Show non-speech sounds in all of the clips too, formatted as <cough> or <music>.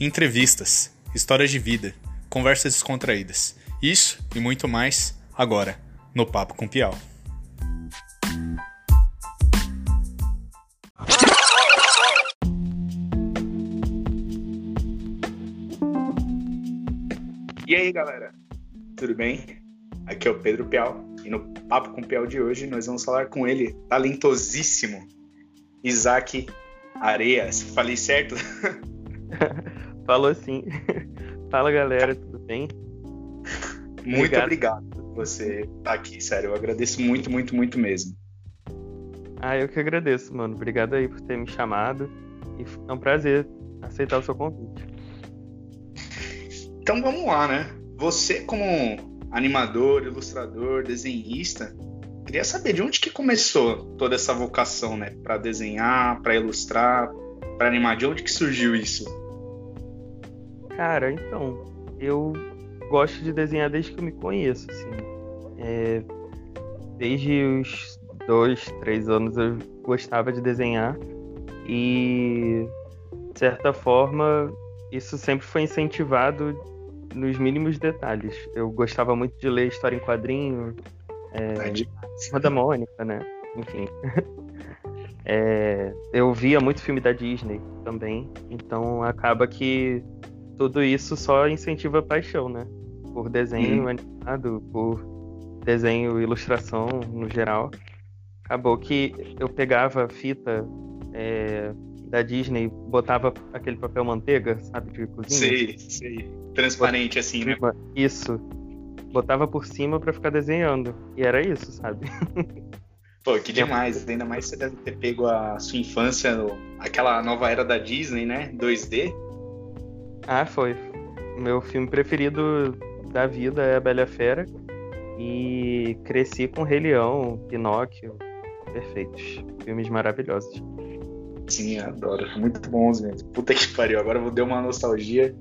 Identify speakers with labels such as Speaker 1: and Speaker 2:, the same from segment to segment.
Speaker 1: entrevistas, histórias de vida, conversas descontraídas. Isso e muito mais agora no Papo com Piau.
Speaker 2: E aí, galera? Tudo bem? Aqui é o Pedro Piau e no Papo com Piau de hoje nós vamos falar com ele, talentosíssimo, Isaac Areias. Falei certo? <laughs>
Speaker 3: Falou sim. <laughs> Fala galera, tudo bem?
Speaker 2: Muito obrigado, obrigado por você estar tá aqui, sério. Eu agradeço muito, muito, muito mesmo.
Speaker 3: Ah, eu que agradeço, mano. Obrigado aí por ter me chamado. E é um prazer aceitar o seu convite.
Speaker 2: Então vamos lá, né? Você, como animador, ilustrador, desenhista, queria saber de onde que começou toda essa vocação, né? Para desenhar, para ilustrar, para animar. De onde que surgiu isso?
Speaker 3: Cara, então, eu gosto de desenhar desde que eu me conheço, assim. É, desde os dois, três anos eu gostava de desenhar e, de certa forma, isso sempre foi incentivado nos mínimos detalhes. Eu gostava muito de ler história em quadrinho, é, é da Mônica, né? Enfim. <laughs> é, eu via muito filme da Disney também, então acaba que tudo isso só incentiva a paixão, né? Por desenho uhum. animado, por desenho e ilustração no geral. Acabou que eu pegava fita é, da Disney, botava aquele papel manteiga, sabe, de cozinha.
Speaker 2: Sei, sei. Transparente assim, né?
Speaker 3: Isso. Botava por cima para ficar desenhando. E era isso, sabe? <laughs>
Speaker 2: Pô, que demais. Ainda mais você deve ter pego a sua infância, aquela nova era da Disney, né? 2D.
Speaker 3: Ah, foi. Meu filme preferido da vida é A Bela Fera. E cresci com Rei Leão, Pinóquio. Perfeitos. Filmes maravilhosos.
Speaker 2: Sim, adoro. Muito bons mesmo. Puta que pariu. Agora vou dar uma nostalgia.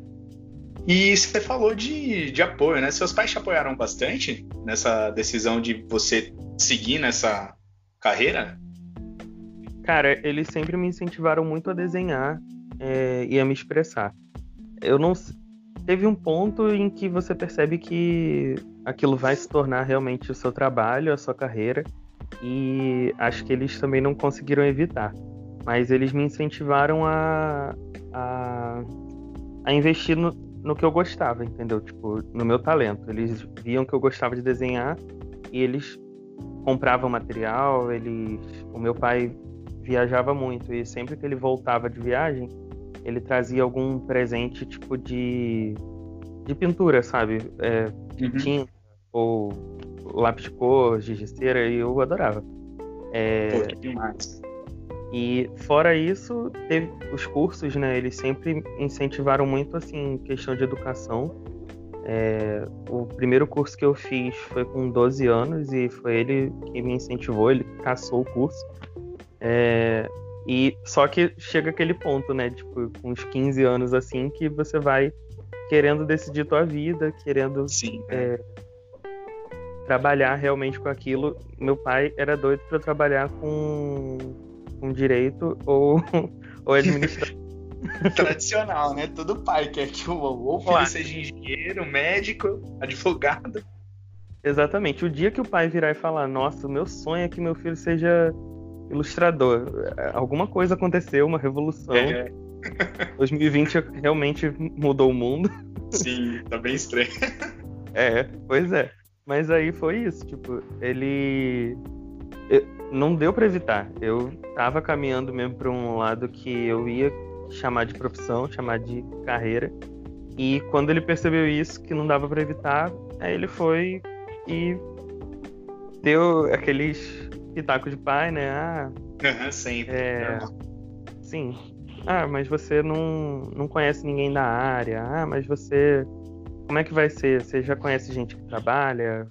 Speaker 2: E você falou de, de apoio, né? Seus pais te apoiaram bastante nessa decisão de você seguir nessa carreira?
Speaker 3: Cara, eles sempre me incentivaram muito a desenhar é, e a me expressar eu não teve um ponto em que você percebe que aquilo vai se tornar realmente o seu trabalho, a sua carreira, e acho que eles também não conseguiram evitar. Mas eles me incentivaram a, a, a investir no, no que eu gostava, entendeu? Tipo, no meu talento. Eles viam que eu gostava de desenhar e eles compravam material, eles... O meu pai viajava muito e sempre que ele voltava de viagem, ele trazia algum presente tipo de, de pintura, sabe? É, uhum. Tinta ou lápis de cor, gigiceira, e eu adorava.
Speaker 2: É, Pô, que demais.
Speaker 3: E fora isso, teve os cursos, né? Eles sempre incentivaram muito assim questão de educação. É, o primeiro curso que eu fiz foi com 12 anos e foi ele que me incentivou, ele caçou o curso. É, e só que chega aquele ponto, né? Tipo, com uns 15 anos assim, que você vai querendo decidir tua vida, querendo
Speaker 2: Sim,
Speaker 3: é, trabalhar realmente com aquilo. Meu pai era doido para trabalhar com, com direito ou, <laughs> ou administração. <laughs>
Speaker 2: Tradicional, né? Todo pai quer que o ou filho seja engenheiro, médico, advogado.
Speaker 3: Exatamente. O dia que o pai virar e falar, nossa, o meu sonho é que meu filho seja ilustrador. Alguma coisa aconteceu, uma revolução. É. <laughs> 2020 realmente mudou o mundo.
Speaker 2: Sim, tá bem estranho.
Speaker 3: É, pois é. Mas aí foi isso, tipo, ele eu... não deu para evitar. Eu tava caminhando mesmo para um lado que eu ia chamar de profissão, chamar de carreira. E quando ele percebeu isso, que não dava para evitar, aí ele foi e deu aqueles pitaco de pai, né? Ah,
Speaker 2: uhum, sempre.
Speaker 3: É, sim. Ah, mas você não, não conhece ninguém da área. Ah, mas você. Como é que vai ser? Você já conhece gente que trabalha?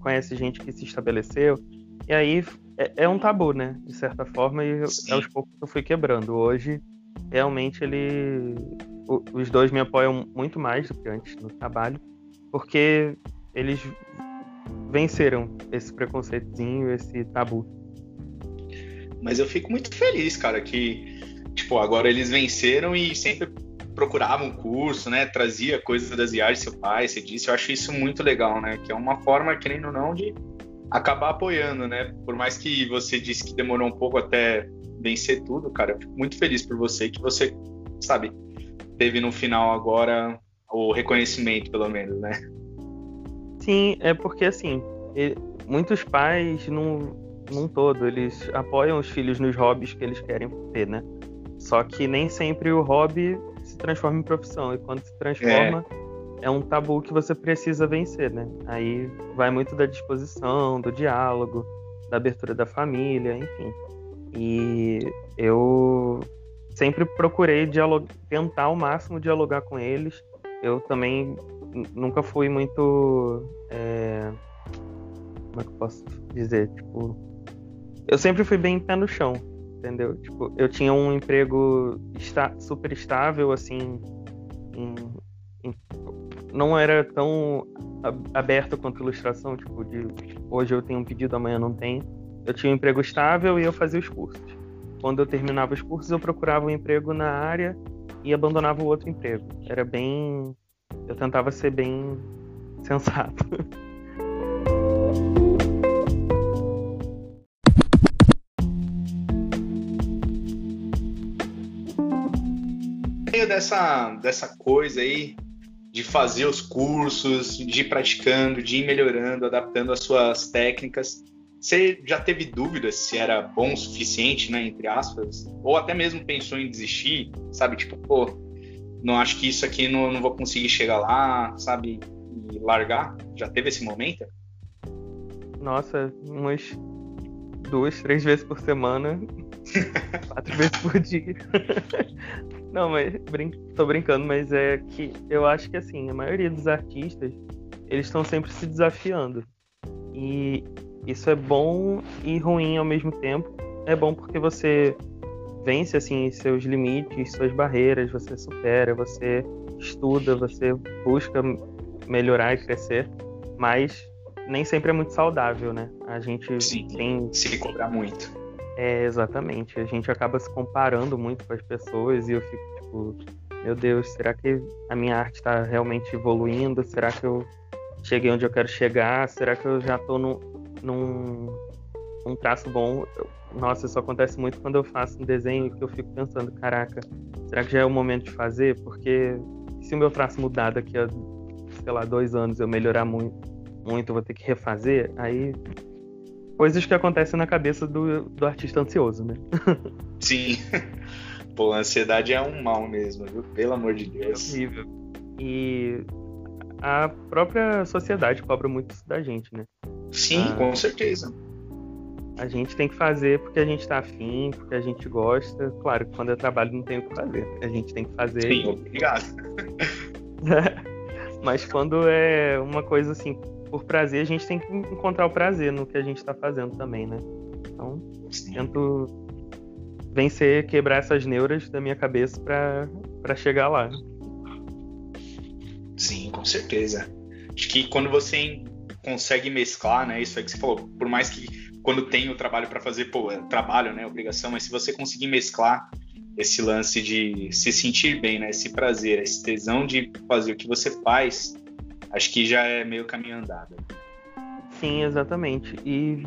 Speaker 3: Conhece gente que se estabeleceu? E aí é, é um tabu, né? De certa forma, e sim. aos poucos eu fui quebrando. Hoje, realmente, ele. Os dois me apoiam muito mais do que antes no trabalho, porque eles venceram esse preconceitozinho, esse tabu.
Speaker 2: Mas eu fico muito feliz, cara, que tipo, agora eles venceram e sempre procurava um curso, né? Trazia coisas das viagens seu pai, você disse. Eu acho isso muito legal, né? Que é uma forma, querendo ou não, de acabar apoiando, né? Por mais que você disse que demorou um pouco até vencer tudo, cara, eu fico muito feliz por você que você, sabe, teve no final agora o reconhecimento, pelo menos, né?
Speaker 3: Sim, é porque assim, muitos pais, num, num todo, eles apoiam os filhos nos hobbies que eles querem ter, né? Só que nem sempre o hobby se transforma em profissão. E quando se transforma, é, é um tabu que você precisa vencer, né? Aí vai muito da disposição, do diálogo, da abertura da família, enfim. E eu sempre procurei tentar ao máximo dialogar com eles. Eu também nunca fui muito. É... Como é que eu posso dizer? Tipo. Eu sempre fui bem pé no chão entendeu? Tipo, eu tinha um emprego está, super estável, assim, em, em, não era tão aberto quanto ilustração, tipo, de hoje eu tenho um pedido, amanhã não tenho. Eu tinha um emprego estável e eu fazia os cursos. Quando eu terminava os cursos, eu procurava um emprego na área e abandonava o outro emprego. Era bem. Eu tentava ser bem sensato.
Speaker 2: meio dessa, dessa coisa aí de fazer os cursos, de ir praticando, de ir melhorando, adaptando as suas técnicas, você já teve dúvidas se era bom o suficiente, né, entre aspas? Ou até mesmo pensou em desistir, sabe? Tipo, pô, não acho que isso aqui não, não vou conseguir chegar lá, sabe? E largar? Já teve esse momento?
Speaker 3: Nossa, umas duas, três vezes por semana, <laughs> quatro vezes por dia. <laughs> Não, mas brin tô brincando, mas é que eu acho que assim, a maioria dos artistas, eles estão sempre se desafiando. E isso é bom e ruim ao mesmo tempo. É bom porque você vence assim seus limites, suas barreiras, você supera, você estuda, você busca melhorar e crescer, mas nem sempre é muito saudável, né? A gente
Speaker 2: Sim,
Speaker 3: tem
Speaker 2: se cobrar muito.
Speaker 3: É, exatamente. A gente acaba se comparando muito com as pessoas e eu fico tipo, meu Deus, será que a minha arte está realmente evoluindo? Será que eu cheguei onde eu quero chegar? Será que eu já estou num, num, num traço bom? Nossa, isso acontece muito quando eu faço um desenho que eu fico pensando, caraca, será que já é o momento de fazer? Porque se o meu traço mudar daqui a, sei lá, dois anos, eu melhorar muito, muito, eu vou ter que refazer, aí coisas que acontecem na cabeça do, do artista ansioso, né? <laughs>
Speaker 2: Sim. <laughs> Pô, a ansiedade é um mal mesmo, viu? Pelo amor de Deus.
Speaker 3: É horrível. E a própria sociedade cobra muito isso da gente, né?
Speaker 2: Sim, ah, com certeza.
Speaker 3: A gente tem que fazer porque a gente tá afim, porque a gente gosta. Claro, quando eu trabalho não tem o que fazer. A gente tem que fazer.
Speaker 2: Sim, obrigado. <laughs>
Speaker 3: Mas quando é uma coisa assim, por prazer, a gente tem que encontrar o prazer no que a gente está fazendo também, né? Então, Sim. tento vencer, quebrar essas neuras da minha cabeça para chegar lá.
Speaker 2: Sim, com certeza. Acho que quando você consegue mesclar, né, isso aí que você falou, por mais que quando tem o trabalho para fazer, pô, é trabalho, né, obrigação, mas se você conseguir mesclar esse lance de se sentir bem, né, esse prazer, esse tesão de fazer o que você faz, acho que já é meio caminho andado.
Speaker 3: Sim, exatamente. E,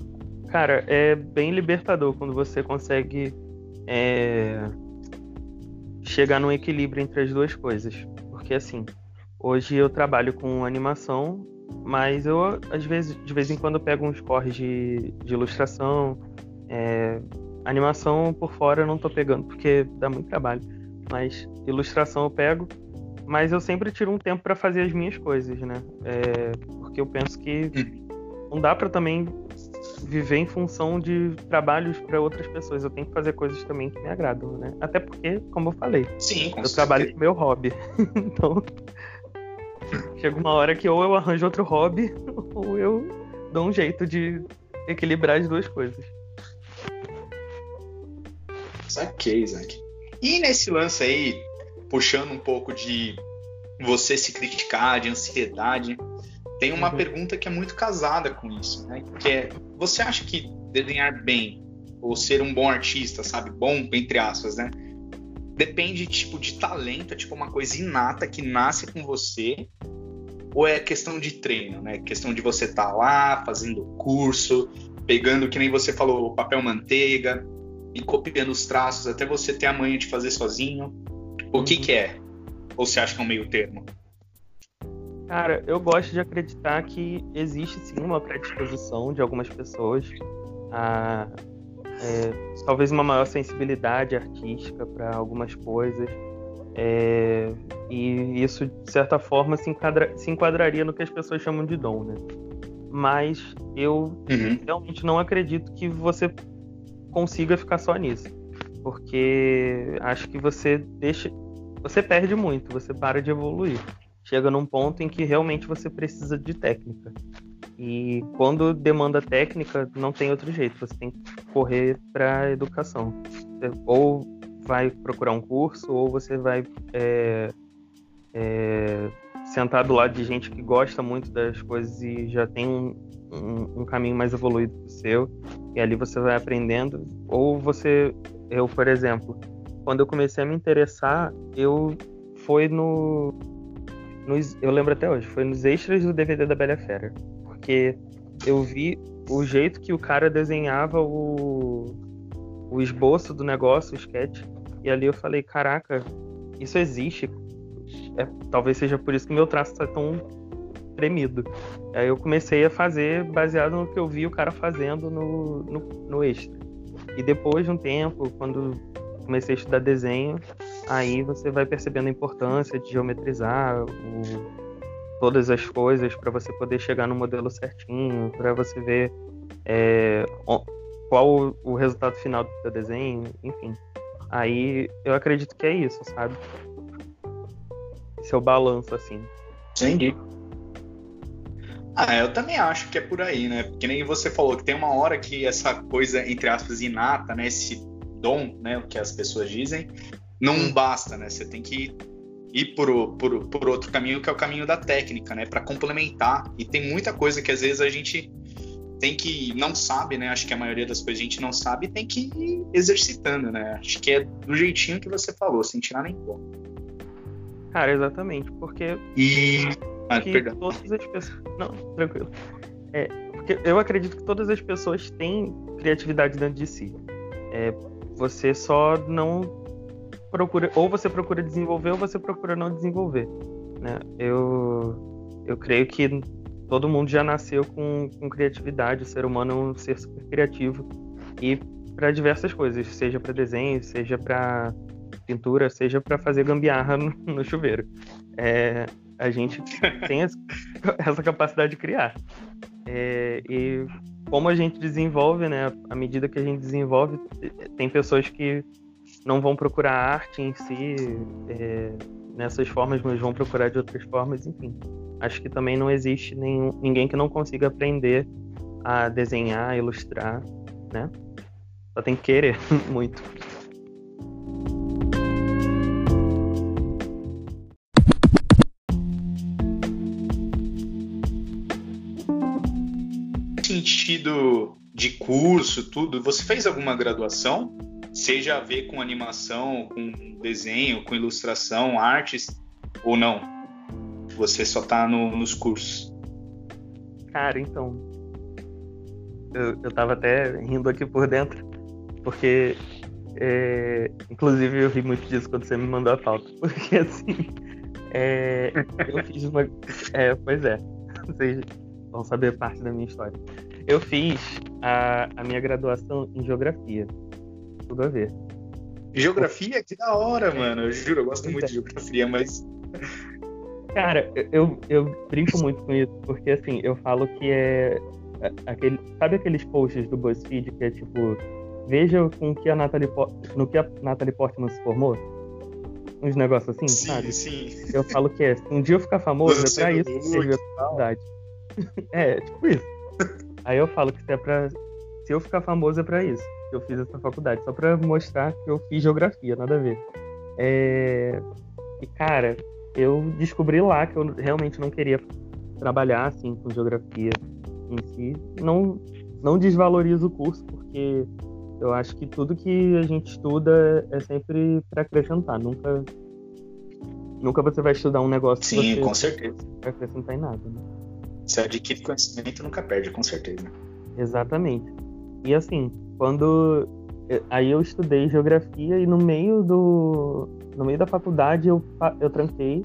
Speaker 3: cara, é bem libertador quando você consegue é, chegar num equilíbrio entre as duas coisas. Porque, assim, hoje eu trabalho com animação, mas eu, às vezes, de vez em quando, eu pego uns corres de, de ilustração. É, animação por fora eu não tô pegando, porque dá muito trabalho. Mas ilustração eu pego mas eu sempre tiro um tempo para fazer as minhas coisas, né? É, porque eu penso que não dá para também viver em função de trabalhos para outras pessoas. Eu tenho que fazer coisas também que me agradam, né? Até porque, como eu falei,
Speaker 2: Sim,
Speaker 3: eu trabalho com meu hobby. <laughs> então, chega uma hora que ou eu arranjo outro hobby <laughs> ou eu dou um jeito de equilibrar as duas coisas.
Speaker 2: Saquei, Isaac. E nesse lance aí, puxando um pouco de você se criticar, de ansiedade, tem uma uhum. pergunta que é muito casada com isso, né? Que é, você acha que desenhar bem ou ser um bom artista, sabe, bom entre aspas, né? Depende tipo de talento, é tipo uma coisa inata que nasce com você, ou é questão de treino, né? Questão de você estar tá lá fazendo curso, pegando que nem você falou, papel manteiga e copiando os traços até você ter a manha de fazer sozinho. O que que é? Ou você acha que é um meio termo?
Speaker 3: Cara, eu gosto de acreditar que existe sim uma predisposição de algumas pessoas a é, talvez uma maior sensibilidade artística para algumas coisas. É, e isso, de certa forma, se, enquadra, se enquadraria no que as pessoas chamam de dom, né? Mas eu uhum. realmente não acredito que você consiga ficar só nisso. Porque acho que você deixa. Você perde muito, você para de evoluir. Chega num ponto em que realmente você precisa de técnica. E quando demanda técnica, não tem outro jeito, você tem que correr para educação. Ou vai procurar um curso, ou você vai é, é, sentar do lado de gente que gosta muito das coisas e já tem um, um, um caminho mais evoluído que o seu, e ali você vai aprendendo. Ou você, eu, por exemplo, quando eu comecei a me interessar, eu foi no, nos, eu lembro até hoje, foi nos extras do DVD da Bela Fera porque eu vi o jeito que o cara desenhava o, o esboço do negócio, o sketch, e ali eu falei, caraca, isso existe. É, talvez seja por isso que meu traço está tão tremido. Aí eu comecei a fazer baseado no que eu vi o cara fazendo no, no, no extra. E depois de um tempo, quando comecei a estudar desenho, aí você vai percebendo a importância de geometrizar o, todas as coisas para você poder chegar no modelo certinho, para você ver é, qual o resultado final do seu desenho, enfim. Aí eu acredito que é isso, sabe? Esse é balanço, assim.
Speaker 2: Entendi. Ah, eu também acho que é por aí, né? Porque nem você falou que tem uma hora que essa coisa, entre aspas, inata, né? Esse dom, né? O que as pessoas dizem, não hum. basta, né? Você tem que ir por, por, por outro caminho, que é o caminho da técnica, né? Para complementar. E tem muita coisa que às vezes a gente tem que não sabe, né? Acho que a maioria das coisas a gente não sabe e tem que ir exercitando, né? Acho que é do jeitinho que você falou, sem tirar nem pôr.
Speaker 3: Cara, exatamente, porque
Speaker 2: e ah,
Speaker 3: que todas as pessoas, não, tranquilo. É, porque eu acredito que todas as pessoas têm criatividade dentro de si. É, você só não procura ou você procura desenvolver ou você procura não desenvolver, né? Eu eu creio que todo mundo já nasceu com, com criatividade, o ser humano é um ser super criativo e para diversas coisas, seja para desenho, seja para pintura, seja para fazer gambiarra no, no chuveiro. É, a gente <laughs> tem essa capacidade de criar. É, e como a gente desenvolve, né? À medida que a gente desenvolve, tem pessoas que não vão procurar arte em si é, nessas formas, mas vão procurar de outras formas, enfim. Acho que também não existe nenhum, ninguém que não consiga aprender a desenhar, ilustrar, né? Só tem que querer <laughs> muito.
Speaker 2: De curso, tudo, você fez alguma graduação? seja a ver com animação, com desenho, com ilustração, artes, ou não? Você só tá no, nos cursos?
Speaker 3: Cara, então. Eu, eu tava até rindo aqui por dentro, porque. É, inclusive eu ri muito disso quando você me mandou a pauta. <laughs> Porque assim. É, eu fiz uma. É, pois é. <laughs> Vocês vão saber parte da minha história. Eu fiz a, a minha graduação em geografia tudo a ver.
Speaker 2: Geografia? Que da hora, mano. Eu juro, eu gosto muito de geografia, mas.
Speaker 3: Cara, eu, eu brinco muito com isso, porque assim, eu falo que é. Aquele, sabe aqueles posts do BuzzFeed que é tipo. Veja com que a Natalie, no que a Natalie Portman se formou? Uns negócios assim,
Speaker 2: sim,
Speaker 3: sabe?
Speaker 2: Sim.
Speaker 3: Eu falo que é, um dia eu ficar famoso, Você é pra isso que serve a faculdade. <laughs> é, tipo isso. Aí eu falo que se é pra. Se eu ficar famoso é pra isso que eu fiz essa faculdade, só para mostrar que eu fiz geografia, nada a ver. É... E, cara, eu descobri lá que eu realmente não queria trabalhar assim com geografia em si. Não, não desvalorizo o curso, porque Eu acho que tudo que a gente estuda é sempre para acrescentar, nunca nunca você vai estudar um negócio
Speaker 2: Sim,
Speaker 3: que você
Speaker 2: com certeza.
Speaker 3: vai acrescentar em nada. Né?
Speaker 2: Se adquire conhecimento, nunca perde, com certeza.
Speaker 3: Exatamente. E assim, quando aí eu estudei geografia e no meio do no meio da faculdade eu eu tranquei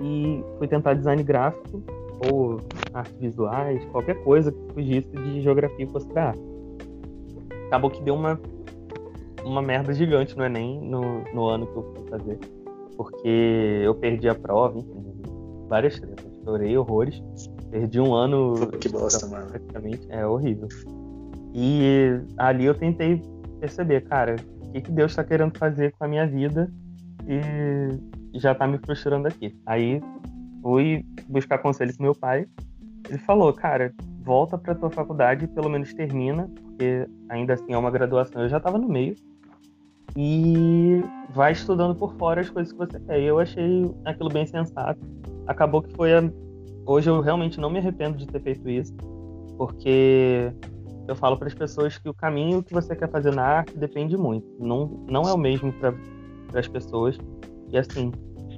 Speaker 3: e fui tentar design gráfico ou artes visuais, qualquer coisa que fugisse de geografia e fosse pra arte. Acabou que deu uma uma merda gigante no Enem no, no ano que eu fui fazer. Porque eu perdi a prova, enfim, várias tretas. Chorei horrores. Perdi um ano.
Speaker 2: que bosta, mano.
Speaker 3: Praticamente. É horrível. E ali eu tentei perceber, cara, o que, que Deus está querendo fazer com a minha vida e já tá me frustrando aqui. Aí fui buscar conselho com meu pai. Ele falou, cara, volta para tua faculdade, pelo menos termina, porque ainda assim é uma graduação. Eu já estava no meio e vai estudando por fora as coisas que você quer. E eu achei aquilo bem sensato. Acabou que foi a... hoje eu realmente não me arrependo de ter feito isso, porque eu falo para as pessoas que o caminho que você quer fazer na arte depende muito. Não, não é o mesmo para as pessoas. E assim,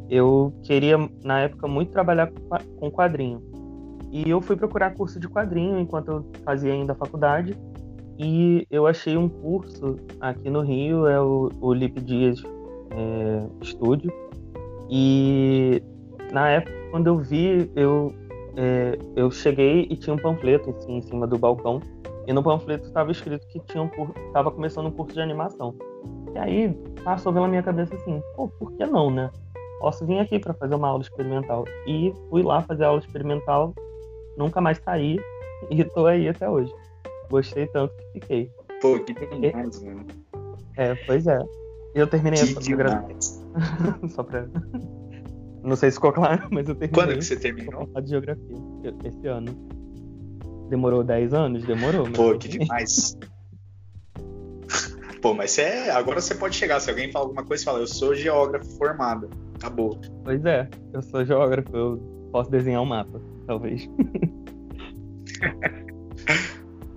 Speaker 3: eu queria, na época, muito trabalhar com quadrinho. E eu fui procurar curso de quadrinho enquanto eu fazia ainda a faculdade. E eu achei um curso aqui no Rio, é o, o Lip Dias é. E na época, quando eu vi, eu, é, eu cheguei e tinha um panfleto assim, em cima do balcão e no panfleto estava escrito que tinha um estava começando um curso de animação. E aí passou pela minha cabeça assim, pô, por que não, né? Posso vir aqui para fazer uma aula experimental. E fui lá fazer aula experimental, nunca mais saí <laughs> e tô aí até hoje. Gostei tanto que fiquei.
Speaker 2: Pô, que demais, mano.
Speaker 3: É, pois é. Eu terminei
Speaker 2: que
Speaker 3: a graduação. <laughs> Só pra. <laughs> Não sei se ficou claro, <laughs> mas eu terminei.
Speaker 2: Quando que você terminou?
Speaker 3: De geografia, esse ano. Demorou 10 anos? Demorou.
Speaker 2: Pô, que demais. Pô, mas é, agora você pode chegar. Se alguém fala alguma coisa, você fala, eu sou geógrafo formado. Acabou.
Speaker 3: Pois é, eu sou geógrafo, eu posso desenhar um mapa, talvez. <laughs>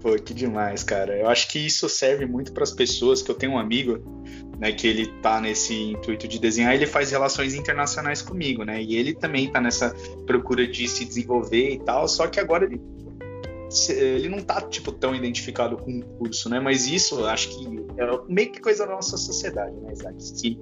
Speaker 2: Pô, que demais, cara. Eu acho que isso serve muito para as pessoas, que eu tenho um amigo, né, que ele tá nesse intuito de desenhar, ele faz relações internacionais comigo, né? E ele também tá nessa procura de se desenvolver e tal, só que agora ele ele não tá, tipo, tão identificado com o curso, né? Mas isso, acho que é meio que coisa da nossa sociedade, né, Isaac? Que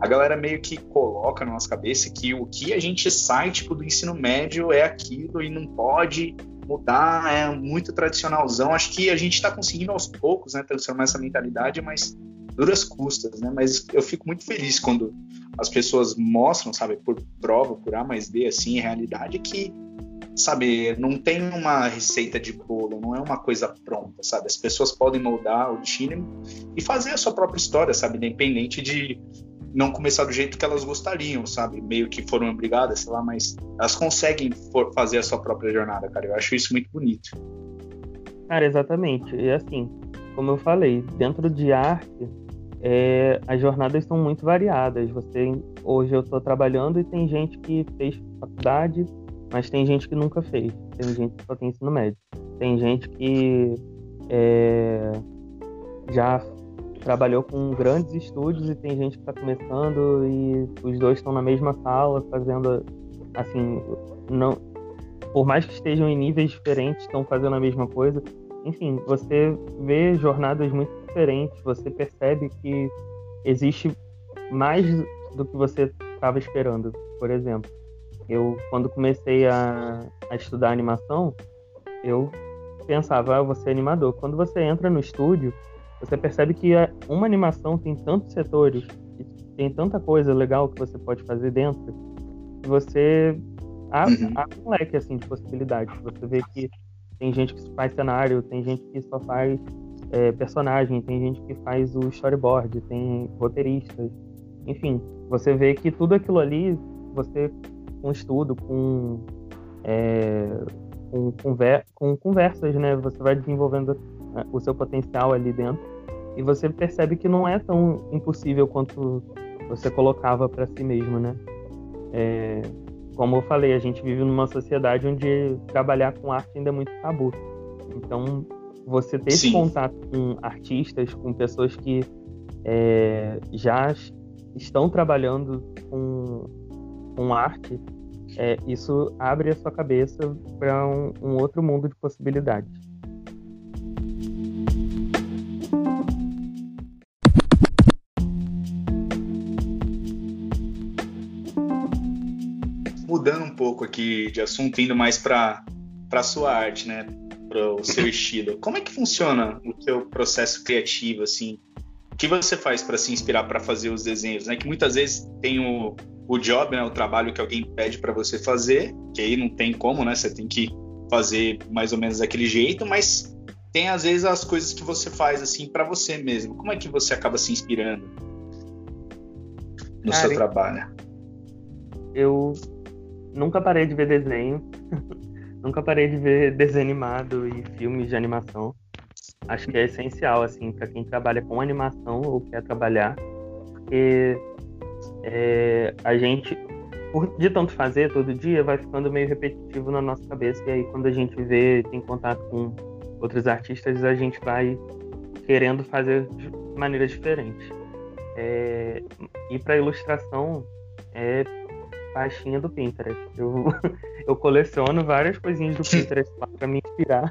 Speaker 2: a galera meio que coloca na nossa cabeça que o que a gente sai, tipo, do ensino médio é aquilo e não pode mudar, é muito tradicionalzão. Acho que a gente está conseguindo aos poucos, né, transformar essa mentalidade, mas duras custas, né? Mas eu fico muito feliz quando as pessoas mostram, sabe, por prova, por A mais B, assim, realidade, que sabe, não tem uma receita de bolo, não é uma coisa pronta, sabe? As pessoas podem moldar o destino e fazer a sua própria história, sabe? Independente de não começar do jeito que elas gostariam, sabe? Meio que foram obrigadas, sei lá, mas elas conseguem fazer a sua própria jornada, cara. Eu acho isso muito bonito.
Speaker 3: Cara, exatamente. E assim, como eu falei, dentro de arte, é, as jornadas são muito variadas. Você hoje eu estou trabalhando e tem gente que fez faculdade mas tem gente que nunca fez, tem gente que só tem ensino médio, tem gente que é, já trabalhou com grandes estúdios e tem gente que está começando e os dois estão na mesma sala fazendo assim não por mais que estejam em níveis diferentes estão fazendo a mesma coisa enfim você vê jornadas muito diferentes você percebe que existe mais do que você estava esperando por exemplo eu, quando comecei a, a estudar animação, eu pensava, ah, eu vou ser animador. Quando você entra no estúdio, você percebe que uma animação tem tantos setores, tem tanta coisa legal que você pode fazer dentro, que você abre, uhum. abre um leque assim, de possibilidades. Você vê que tem gente que faz cenário, tem gente que só faz é, personagem, tem gente que faz o storyboard, tem roteiristas. Enfim, você vê que tudo aquilo ali você com estudo, com, é, com, conver com conversas, né? Você vai desenvolvendo né, o seu potencial ali dentro e você percebe que não é tão impossível quanto você colocava para si mesmo, né? É, como eu falei, a gente vive numa sociedade onde trabalhar com arte ainda é muito tabu. Então, você ter esse contato com artistas, com pessoas que é, já estão trabalhando com, com arte, é, isso abre a sua cabeça para um, um outro mundo de possibilidades.
Speaker 2: Aqui de assunto, indo mais para a sua arte, né? Para o seu estilo. Como é que funciona o seu processo criativo, assim? O que você faz para se inspirar para fazer os desenhos? Né? Que muitas vezes tem o, o job, né, o trabalho que alguém pede para você fazer, que aí não tem como, né? Você tem que fazer mais ou menos daquele jeito, mas tem às vezes as coisas que você faz assim para você mesmo. Como é que você acaba se inspirando no Cara, seu trabalho?
Speaker 3: Eu nunca parei de ver desenho, <laughs> nunca parei de ver desenho animado e filmes de animação. Acho que é essencial assim para quem trabalha com animação ou quer trabalhar, porque é, a gente, de tanto fazer todo dia, vai ficando meio repetitivo na nossa cabeça. E aí, quando a gente vê, tem contato com outros artistas, a gente vai querendo fazer de maneira diferente. É, e para ilustração, é pastinha do Pinterest. Eu, <laughs> eu coleciono várias coisinhas do <laughs> Pinterest para me inspirar,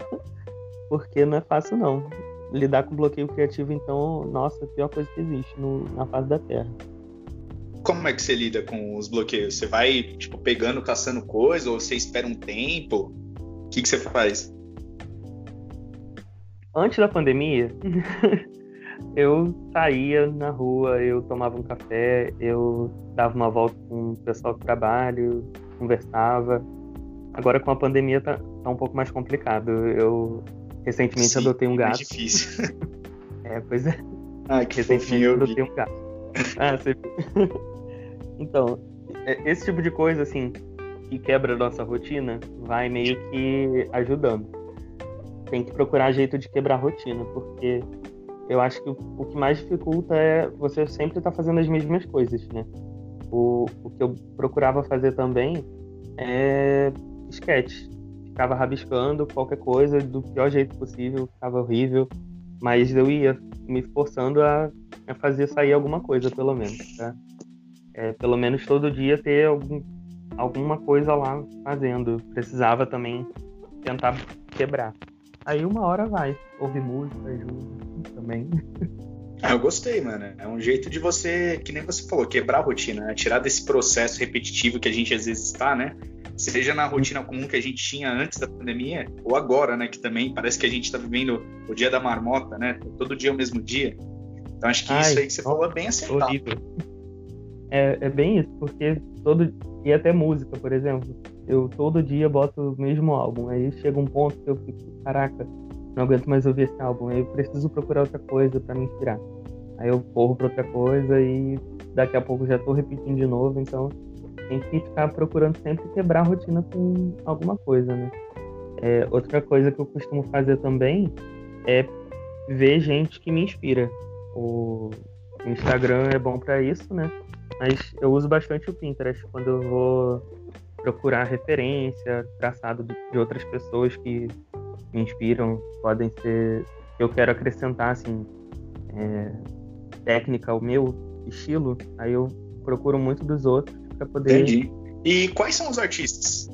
Speaker 3: porque não é fácil não. Lidar com bloqueio criativo, então, nossa, a pior coisa que existe no, na face da Terra
Speaker 2: como é que você lida com os bloqueios? Você vai, tipo, pegando, caçando coisa, ou você espera um tempo? O que, que você faz?
Speaker 3: Antes da pandemia, <laughs> eu saía na rua, eu tomava um café, eu dava uma volta com o pessoal do trabalho, conversava. Agora com a pandemia tá, tá um pouco mais complicado. Eu recentemente Sim, adotei um gato. É
Speaker 2: difícil. <laughs>
Speaker 3: é, pois é.
Speaker 2: Ah, que recentemente fofinho, adotei
Speaker 3: um gato. Ah, você... <laughs> Então, é, esse tipo de coisa, assim, que quebra a nossa rotina, vai meio que ajudando. Tem que procurar jeito de quebrar a rotina, porque eu acho que o, que mais dificulta é você sempre estar tá fazendo as mesmas coisas, né? O, o que eu procurava fazer também é sketch. Ficava rabiscando qualquer coisa do pior jeito possível, ficava horrível, mas eu ia me forçando a, a fazer sair alguma coisa, pelo menos, tá? é, pelo menos todo dia ter algum, alguma coisa lá fazendo. Precisava também tentar quebrar. Aí uma hora vai. Ouvir música ajuda também.
Speaker 2: Ah, eu gostei, mano. É um jeito de você, que nem você falou, quebrar a rotina, né? Tirar desse processo repetitivo que a gente às vezes está, né? Seja na rotina comum que a gente tinha antes da pandemia, ou agora, né? Que também parece que a gente está vivendo o dia da marmota, né? Todo dia é o mesmo dia. Então acho que Ai, isso aí que você falou é bem acertado.
Speaker 3: É, é bem isso, porque todo. E até música, por exemplo. Eu todo dia boto o mesmo álbum. Aí chega um ponto que eu fico, caraca, não aguento mais ouvir esse álbum. Eu preciso procurar outra coisa para me inspirar. Aí eu corro pra outra coisa e daqui a pouco já tô repetindo de novo. Então tem que ficar procurando sempre quebrar a rotina com alguma coisa, né? É, outra coisa que eu costumo fazer também é ver gente que me inspira. O Instagram é bom para isso, né? Mas eu uso bastante o Pinterest quando eu vou procurar referência, traçado de outras pessoas que me inspiram, podem ser que eu quero acrescentar assim é, técnica ao meu estilo, aí eu procuro muito dos outros para poder.
Speaker 2: Entendi. E quais são os artistas?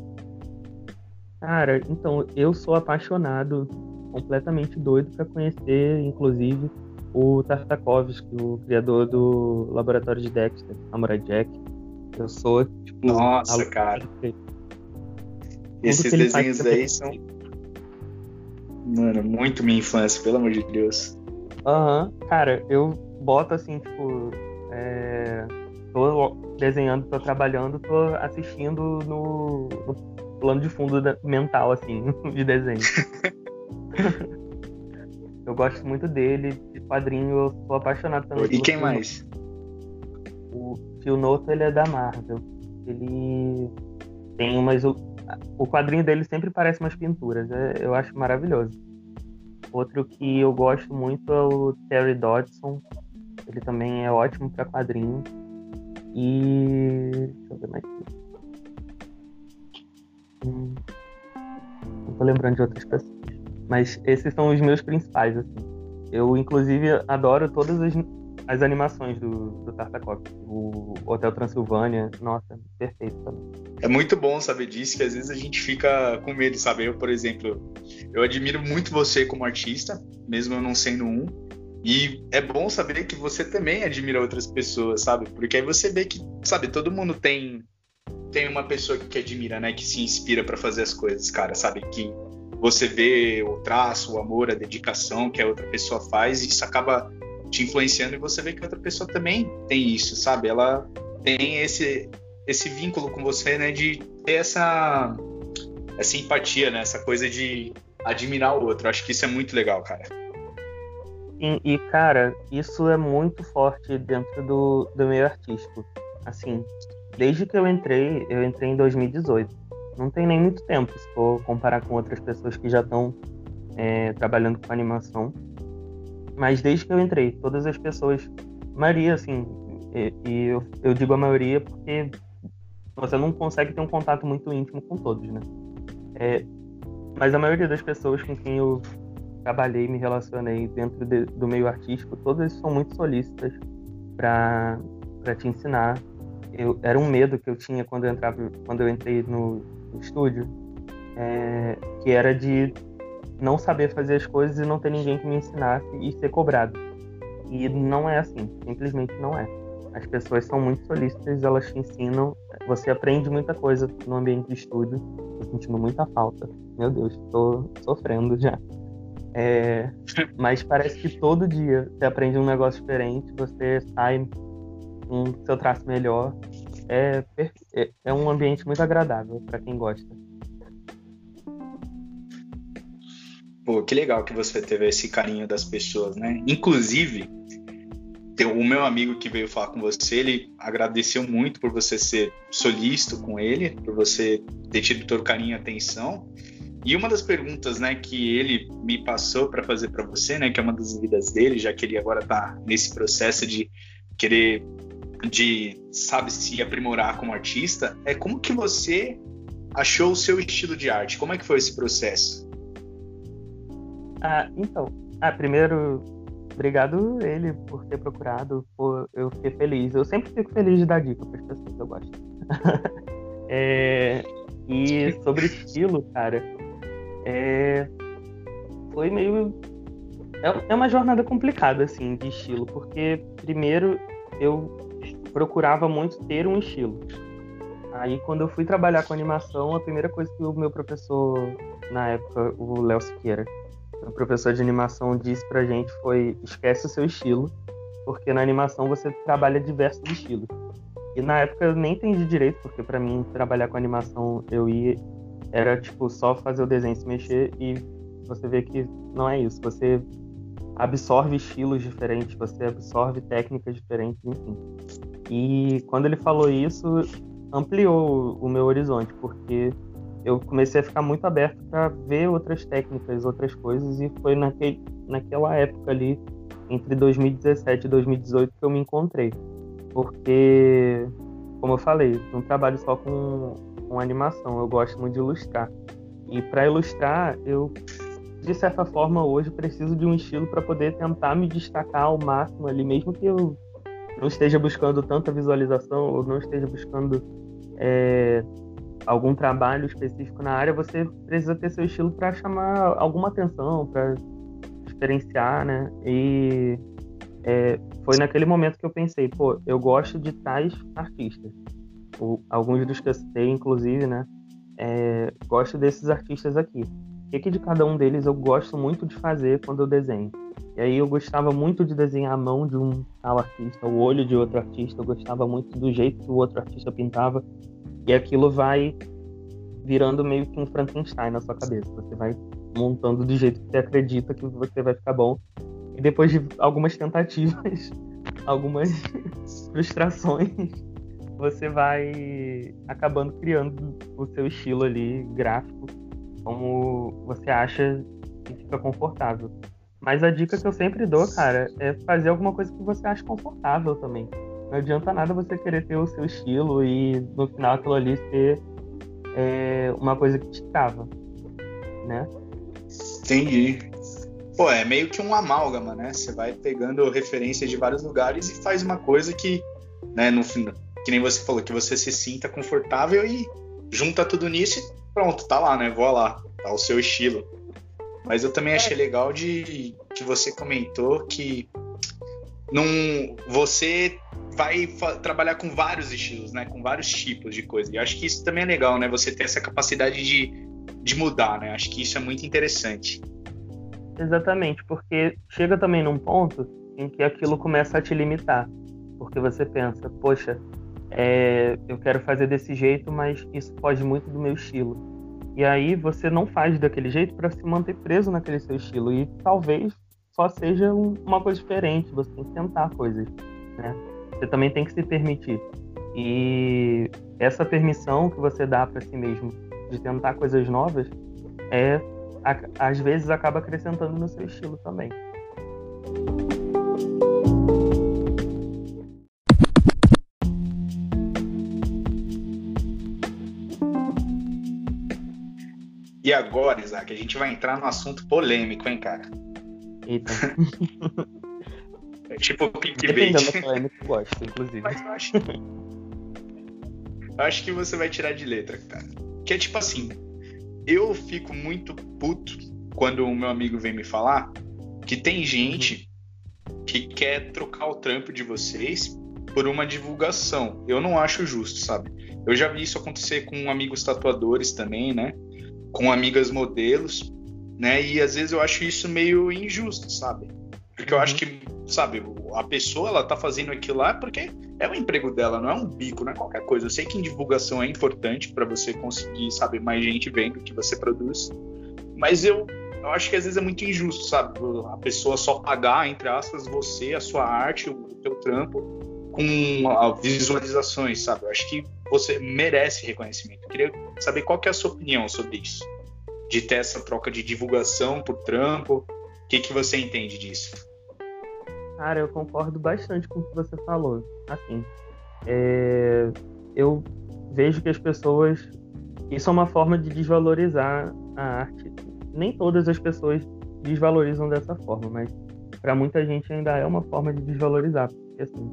Speaker 3: Cara, então eu sou apaixonado, completamente doido para conhecer, inclusive o Tartakovsky, o criador do laboratório de Dexter, Samurai Jack. Eu sou, tipo.
Speaker 2: Nossa, cara. Esses desenhos aí são. Mano, muito minha infância, pelo amor de Deus.
Speaker 3: Aham, uhum. cara, eu boto assim, tipo. É... Tô desenhando, tô trabalhando, tô assistindo no, no plano de fundo mental, assim, <laughs> de desenho. <laughs> eu gosto muito dele, quadrinho, eu sou apaixonado também.
Speaker 2: E quem mais?
Speaker 3: O Phil Noto, ele é da Marvel. Ele tem umas. O quadrinho dele sempre parece umas pinturas. É, eu acho maravilhoso. Outro que eu gosto muito é o Terry Dodson. Ele também é ótimo para quadrinho. E. Deixa eu ver mais aqui. Hum... Não tô lembrando de outras pessoas. Mas esses são os meus principais, assim. Eu, inclusive, adoro todas as, as animações do, do Tartakov. O Hotel Transilvânia, nossa, perfeito também.
Speaker 2: É muito bom saber disso, que às vezes a gente fica com medo, sabe? Eu, por exemplo, eu admiro muito você como artista, mesmo eu não sendo um. E é bom saber que você também admira outras pessoas, sabe? Porque aí você vê que, sabe, todo mundo tem tem uma pessoa que admira, né, que se inspira para fazer as coisas, cara, sabe que você vê o traço, o amor, a dedicação que a outra pessoa faz e isso acaba te influenciando e você vê que outra pessoa também tem isso, sabe? Ela tem esse esse vínculo com você, né, de ter essa essa empatia, né, essa coisa de admirar o outro. Acho que isso é muito legal, cara.
Speaker 3: E, e, cara, isso é muito forte dentro do, do meio artístico. Assim, desde que eu entrei, eu entrei em 2018. Não tem nem muito tempo, se for comparar com outras pessoas que já estão é, trabalhando com animação. Mas desde que eu entrei, todas as pessoas, maioria, assim, e, e eu, eu digo a maioria porque você não consegue ter um contato muito íntimo com todos, né? É, mas a maioria das pessoas com quem eu trabalhei, me relacionei dentro de, do meio artístico, todas são muito solícitas para te ensinar. Eu, era um medo que eu tinha quando eu entrava, quando eu entrei no, no estúdio, é, que era de não saber fazer as coisas e não ter ninguém que me ensinasse e ser cobrado. E não é assim, simplesmente não é. As pessoas são muito solícitas, elas te ensinam, você aprende muita coisa no ambiente de estúdio. Tô sentindo muita falta. Meu Deus, tô sofrendo já. É, <laughs> mas parece que todo dia você aprende um negócio diferente, você sai com seu traço melhor. É, é, é um ambiente muito agradável para quem gosta.
Speaker 2: Pô, que legal que você teve esse carinho das pessoas, né? Inclusive, o meu amigo que veio falar com você, ele agradeceu muito por você ser solícito com ele, por você ter tido todo carinho e atenção. E uma das perguntas, né, que ele me passou para fazer para você, né, que é uma das vidas dele, já que ele agora está nesse processo de querer de sabe se aprimorar como artista, é como que você achou o seu estilo de arte? Como é que foi esse processo?
Speaker 3: Ah, então, ah, primeiro, obrigado ele por ter procurado, por, eu fiquei feliz. Eu sempre fico feliz de dar dica para as pessoas que eu gosto. <laughs> é, e sobre estilo, cara, é, foi meio. É, é uma jornada complicada, assim, de estilo, porque primeiro eu procurava muito ter um estilo. Aí, quando eu fui trabalhar com animação, a primeira coisa que o meu professor, na época, o Léo Siqueira, o professor de animação, disse pra gente foi: esquece o seu estilo, porque na animação você trabalha diversos estilos. E na época eu nem entendi direito, porque para mim trabalhar com animação eu ia era tipo só fazer o desenho se mexer e você vê que não é isso. Você absorve estilos diferentes, você absorve técnicas diferentes, enfim. E quando ele falou isso, ampliou o meu horizonte, porque eu comecei a ficar muito aberto para ver outras técnicas, outras coisas, e foi naquele, naquela época ali, entre 2017 e 2018, que eu me encontrei. Porque, como eu falei, não trabalho só com com animação, eu gosto muito de ilustrar. E para ilustrar, eu de certa forma hoje preciso de um estilo para poder tentar me destacar ao máximo ali, mesmo que eu não esteja buscando tanta visualização ou não esteja buscando é, algum trabalho específico na área, você precisa ter seu estilo para chamar alguma atenção, para diferenciar, né? E é, foi naquele momento que eu pensei, pô, eu gosto de tais artistas o, alguns dos que eu citei, inclusive, né? É, gosto desses artistas aqui. O que, que de cada um deles eu gosto muito de fazer quando eu desenho? E aí eu gostava muito de desenhar a mão de um tal artista, o olho de outro artista, eu gostava muito do jeito que o outro artista pintava. E aquilo vai virando meio que um Frankenstein na sua cabeça. Você vai montando do jeito que você acredita que você vai ficar bom. E depois de algumas tentativas, <laughs> algumas <laughs> frustrações, você vai acabando criando o seu estilo ali gráfico, como você acha que fica confortável. Mas a dica que eu sempre dou, cara, é fazer alguma coisa que você acha confortável também. Não adianta nada você querer ter o seu estilo e no final aquilo ali ser é, uma coisa que te trava, né?
Speaker 2: Entendi. Pô, é meio que um amálgama, né? Você vai pegando referências de vários lugares e faz uma coisa que, né, no final, que nem você falou, que você se sinta confortável e junta tudo nisso e pronto, tá lá, né? Vou lá, tá o seu estilo. Mas eu também achei legal de que você comentou que não, você vai trabalhar com vários estilos, né? Com vários tipos de coisa. E eu acho que isso também é legal, né? Você ter essa capacidade de, de mudar, né? Acho que isso é muito interessante.
Speaker 3: Exatamente, porque chega também num ponto em que aquilo começa a te limitar. Porque você pensa, poxa, é, eu quero fazer desse jeito, mas isso foge muito do meu estilo. E aí você não faz daquele jeito para se manter preso naquele seu estilo. E talvez só seja uma coisa diferente, você tem que tentar coisas, né? Você também tem que se permitir. E essa permissão que você dá para si mesmo de tentar coisas novas é às vezes acaba acrescentando no seu estilo também.
Speaker 2: E agora, Isaac, a gente vai entrar no assunto polêmico, hein, cara?
Speaker 3: Eita.
Speaker 2: É <laughs> tipo clickbait.
Speaker 3: Dependendo da polêmica, eu gosto, inclusive.
Speaker 2: Mas eu acho... eu acho que você vai tirar de letra, cara. Que é tipo assim, eu fico muito puto quando o meu amigo vem me falar que tem gente que quer trocar o trampo de vocês por uma divulgação. Eu não acho justo, sabe? Eu já vi isso acontecer com amigos tatuadores também, né? Com amigas modelos, né? E às vezes eu acho isso meio injusto, sabe? Porque eu acho uhum. que, sabe, a pessoa ela tá fazendo aquilo lá porque é o emprego dela, não é um bico, não é qualquer coisa. Eu sei que em divulgação é importante para você conseguir, sabe, mais gente vendo o que você produz. Mas eu, eu acho que às vezes é muito injusto, sabe? A pessoa só pagar, entre aspas, você, a sua arte, o teu trampo, com visualizações, sabe? Eu acho que você merece reconhecimento. Eu queria saber qual que é a sua opinião sobre isso. De ter essa troca de divulgação por trampo. O que, que você entende disso?
Speaker 3: Cara, eu concordo bastante com o que você falou. Assim, é... eu vejo que as pessoas. Isso é uma forma de desvalorizar a arte. Nem todas as pessoas desvalorizam dessa forma, mas para muita gente ainda é uma forma de desvalorizar. Porque, assim,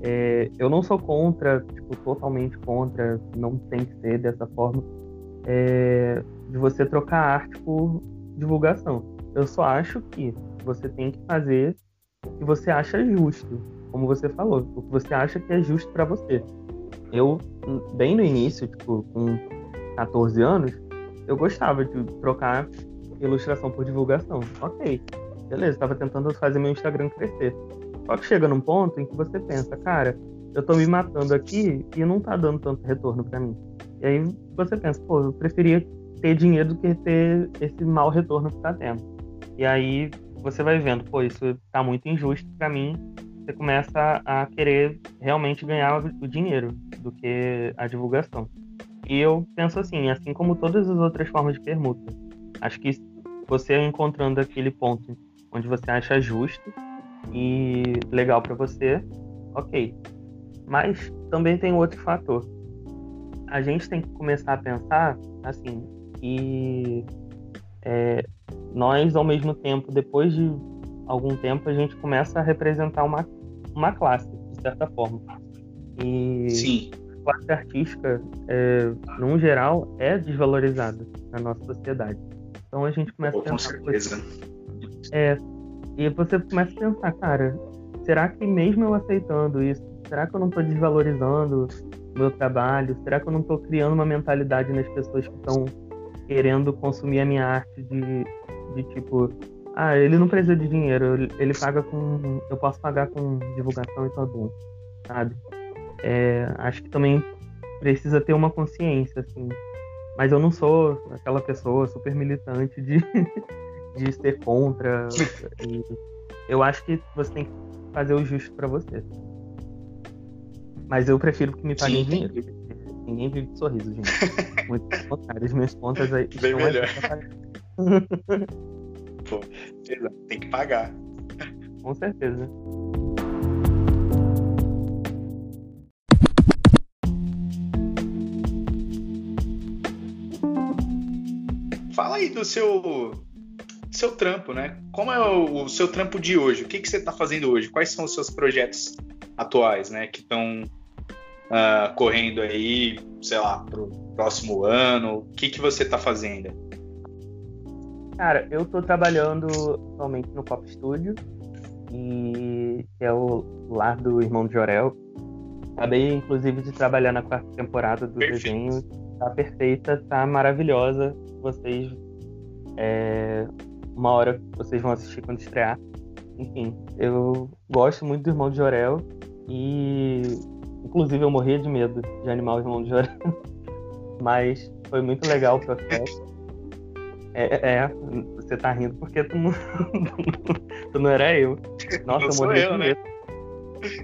Speaker 3: é... eu não sou contra, tipo, totalmente contra, não tem que ser dessa forma, é... de você trocar arte por divulgação. Eu só acho que você tem que fazer que você acha justo, como você falou, o que você acha que é justo para você. Eu, bem no início, tipo, com 14 anos, eu gostava de trocar ilustração por divulgação. Ok, beleza, estava tentando fazer meu Instagram crescer. Só que chega num ponto em que você pensa, cara, eu tô me matando aqui e não tá dando tanto retorno para mim. E aí você pensa, pô, eu preferia ter dinheiro do que ter esse mau retorno que tá tendo. E aí você vai vendo, pô, isso tá muito injusto para mim, você começa a querer realmente ganhar o dinheiro do que a divulgação. E eu penso assim, assim como todas as outras formas de permuta, acho que você encontrando aquele ponto onde você acha justo e legal para você, ok. Mas também tem outro fator. A gente tem que começar a pensar assim que é, nós, ao mesmo tempo, depois de algum tempo, a gente começa a representar uma, uma classe, de certa forma. E
Speaker 2: Sim.
Speaker 3: a classe artística, é, num geral, é desvalorizada na nossa sociedade. Então a gente começa
Speaker 2: a pensar. Com certeza.
Speaker 3: É, e você começa a pensar, cara, será que mesmo eu aceitando isso, será que eu não estou desvalorizando meu trabalho? Será que eu não estou criando uma mentalidade nas pessoas que estão querendo consumir a minha arte de de tipo, ah, ele não precisa de dinheiro, ele paga com. Eu posso pagar com divulgação e tá bom, sabe? É, acho que também precisa ter uma consciência, assim. Mas eu não sou aquela pessoa super militante de, <laughs> de ser contra. eu acho que você tem que fazer o justo para você. Mas eu prefiro que me paguem Sim, dinheiro. Ninguém vive de sorriso, gente. <laughs> Muito contrário. As minhas contas aí.
Speaker 2: Bem melhor. <laughs> Pô, tem que pagar.
Speaker 3: Com certeza.
Speaker 2: Fala aí do seu seu trampo, né? Como é o, o seu trampo de hoje? O que, que você está fazendo hoje? Quais são os seus projetos atuais, né? Que estão uh, correndo aí, sei lá, para o próximo ano? O que, que você está fazendo?
Speaker 3: Cara, eu estou trabalhando atualmente no Pop Studio, e é o lar do irmão de Jorel. Acabei, inclusive, de trabalhar na quarta temporada do Perfeito. desenho. Tá perfeita, tá maravilhosa. Vocês. É, uma hora vocês vão assistir quando estrear. Enfim, eu gosto muito do irmão de Jorel. E. Inclusive, eu morria de medo de animar o irmão de Jorel. <laughs> Mas foi muito legal o processo. É, é, você tá rindo porque tu não, <laughs> tu não era eu. Nossa, não eu morria eu, de né? medo.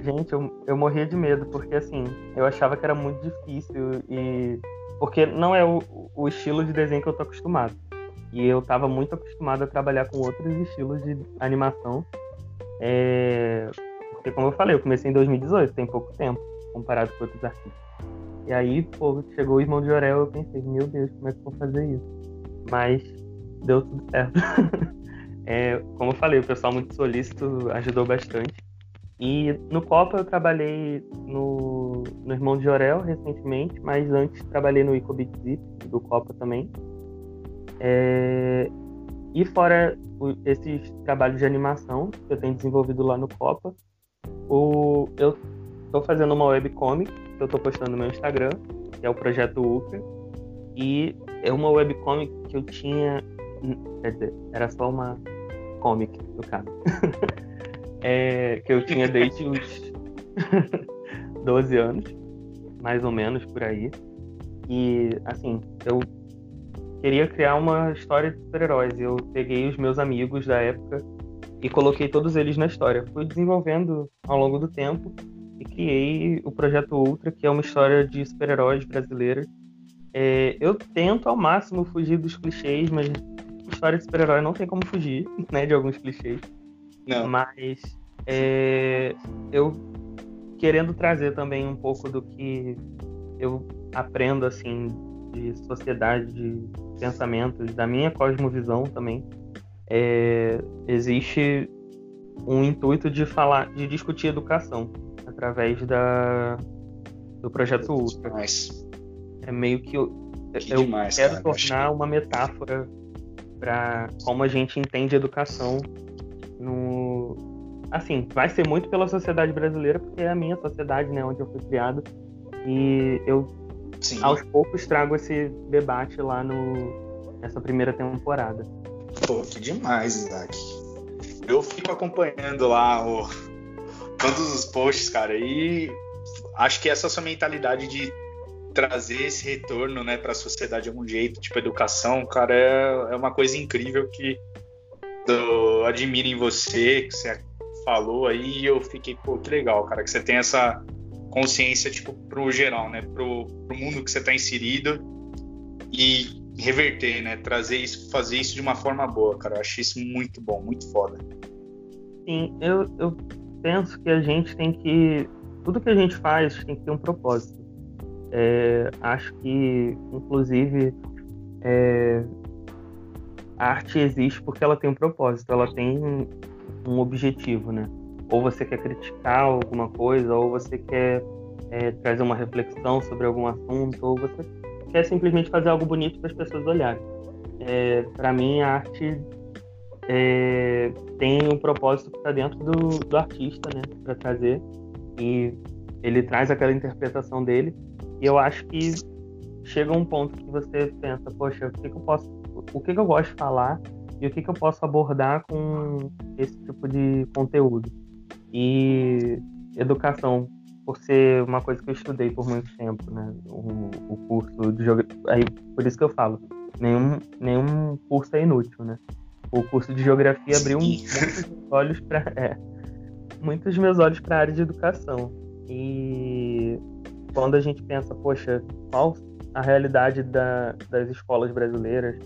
Speaker 3: Gente, eu, eu morria de medo, porque assim, eu achava que era muito difícil e. Porque não é o, o estilo de desenho que eu tô acostumado. E eu tava muito acostumado a trabalhar com outros estilos de animação. É... Porque, como eu falei, eu comecei em 2018, tem pouco tempo, comparado com outros artistas. E aí, pô, chegou o irmão de Orel, eu pensei, meu Deus, como é que eu vou fazer isso? Mas deu tudo certo. <laughs> é, como eu falei, o pessoal muito solícito ajudou bastante. E no Copa eu trabalhei no, no Irmão de Jorel recentemente, mas antes trabalhei no Icobit Zip, do Copa também. É, e fora o, esses trabalhos de animação que eu tenho desenvolvido lá no Copa, o, eu estou fazendo uma webcomic que eu estou postando no meu Instagram, que é o Projeto Ultra. E é uma webcomic que eu tinha Quer dizer, era só uma comic, no caso. <laughs> é, que eu tinha desde os <laughs> 12 anos, mais ou menos por aí. E, assim, eu queria criar uma história de super-heróis. Eu peguei os meus amigos da época e coloquei todos eles na história. Fui desenvolvendo ao longo do tempo e criei o Projeto Ultra, que é uma história de super-heróis brasileiros. É, eu tento ao máximo fugir dos clichês, mas história de super-herói não tem como fugir, <laughs> né, de alguns clichês. Não. Mas é, eu querendo trazer também um pouco do que eu aprendo, assim, de sociedade, de pensamentos, da minha cosmovisão também, é, existe um intuito de falar, de discutir educação através da, do projeto Ultra. Demais. É meio que eu, que eu demais, quero cara, tornar uma metáfora para como a gente entende educação no assim, vai ser muito pela sociedade brasileira, porque é a minha sociedade, né, onde eu fui criado. E eu Sim. aos poucos trago esse debate lá no nessa primeira temporada.
Speaker 2: Pô, que demais, Isaac. Eu fico acompanhando lá o, todos os posts, cara, e acho que essa sua mentalidade de trazer esse retorno né, para a sociedade de algum jeito, tipo educação, cara, é, é uma coisa incrível que eu admiro em você, que você falou aí, e eu fiquei, pô, que legal, cara, que você tem essa consciência, tipo, pro geral, né, pro, pro mundo que você tá inserido e reverter, né, trazer isso, fazer isso de uma forma boa, cara, eu achei isso muito bom, muito foda.
Speaker 3: Sim, eu, eu penso que a gente tem que, tudo que a gente faz tem que ter um propósito. É, acho que, inclusive, é, a arte existe porque ela tem um propósito, ela tem um, objetivo, né? Ou você quer criticar alguma coisa, ou você quer é, trazer uma reflexão sobre algum assunto, ou você quer simplesmente fazer algo bonito para as pessoas olharem. É, para mim, a arte é, tem um propósito que está dentro do, do artista, né? Para trazer. E ele traz aquela interpretação dele e eu acho que chega um ponto que você pensa, poxa, o que, que eu posso, o que, que eu gosto de falar e o que, que eu posso abordar com esse tipo de conteúdo. E educação, por ser uma coisa que eu estudei por muito tempo, né? O, o curso de geografia. Aí, por isso que eu falo, nenhum, nenhum curso é inútil, né? O curso de geografia abriu muitos olhos para é, muitos meus olhos para a área de educação. E quando a gente pensa, poxa, qual a realidade da, das escolas brasileiras?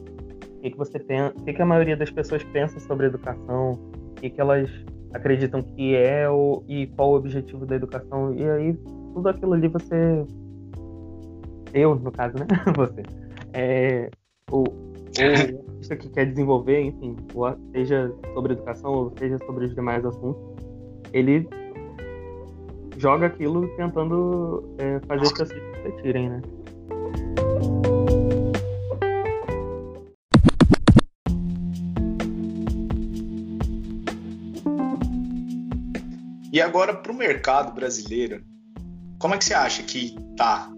Speaker 3: O que, que você pensa, o que, que a maioria das pessoas pensa sobre educação? O que, que elas acreditam que é o, e qual o objetivo da educação? E aí, tudo aquilo ali você. Eu, no caso, né? <laughs> Você. É, o, o que quer desenvolver, enfim, seja sobre educação ou seja sobre os demais assuntos, ele joga aquilo tentando é, fazer as pessoas refletirem, né?
Speaker 2: E agora para o mercado brasileiro, como é que você acha que tá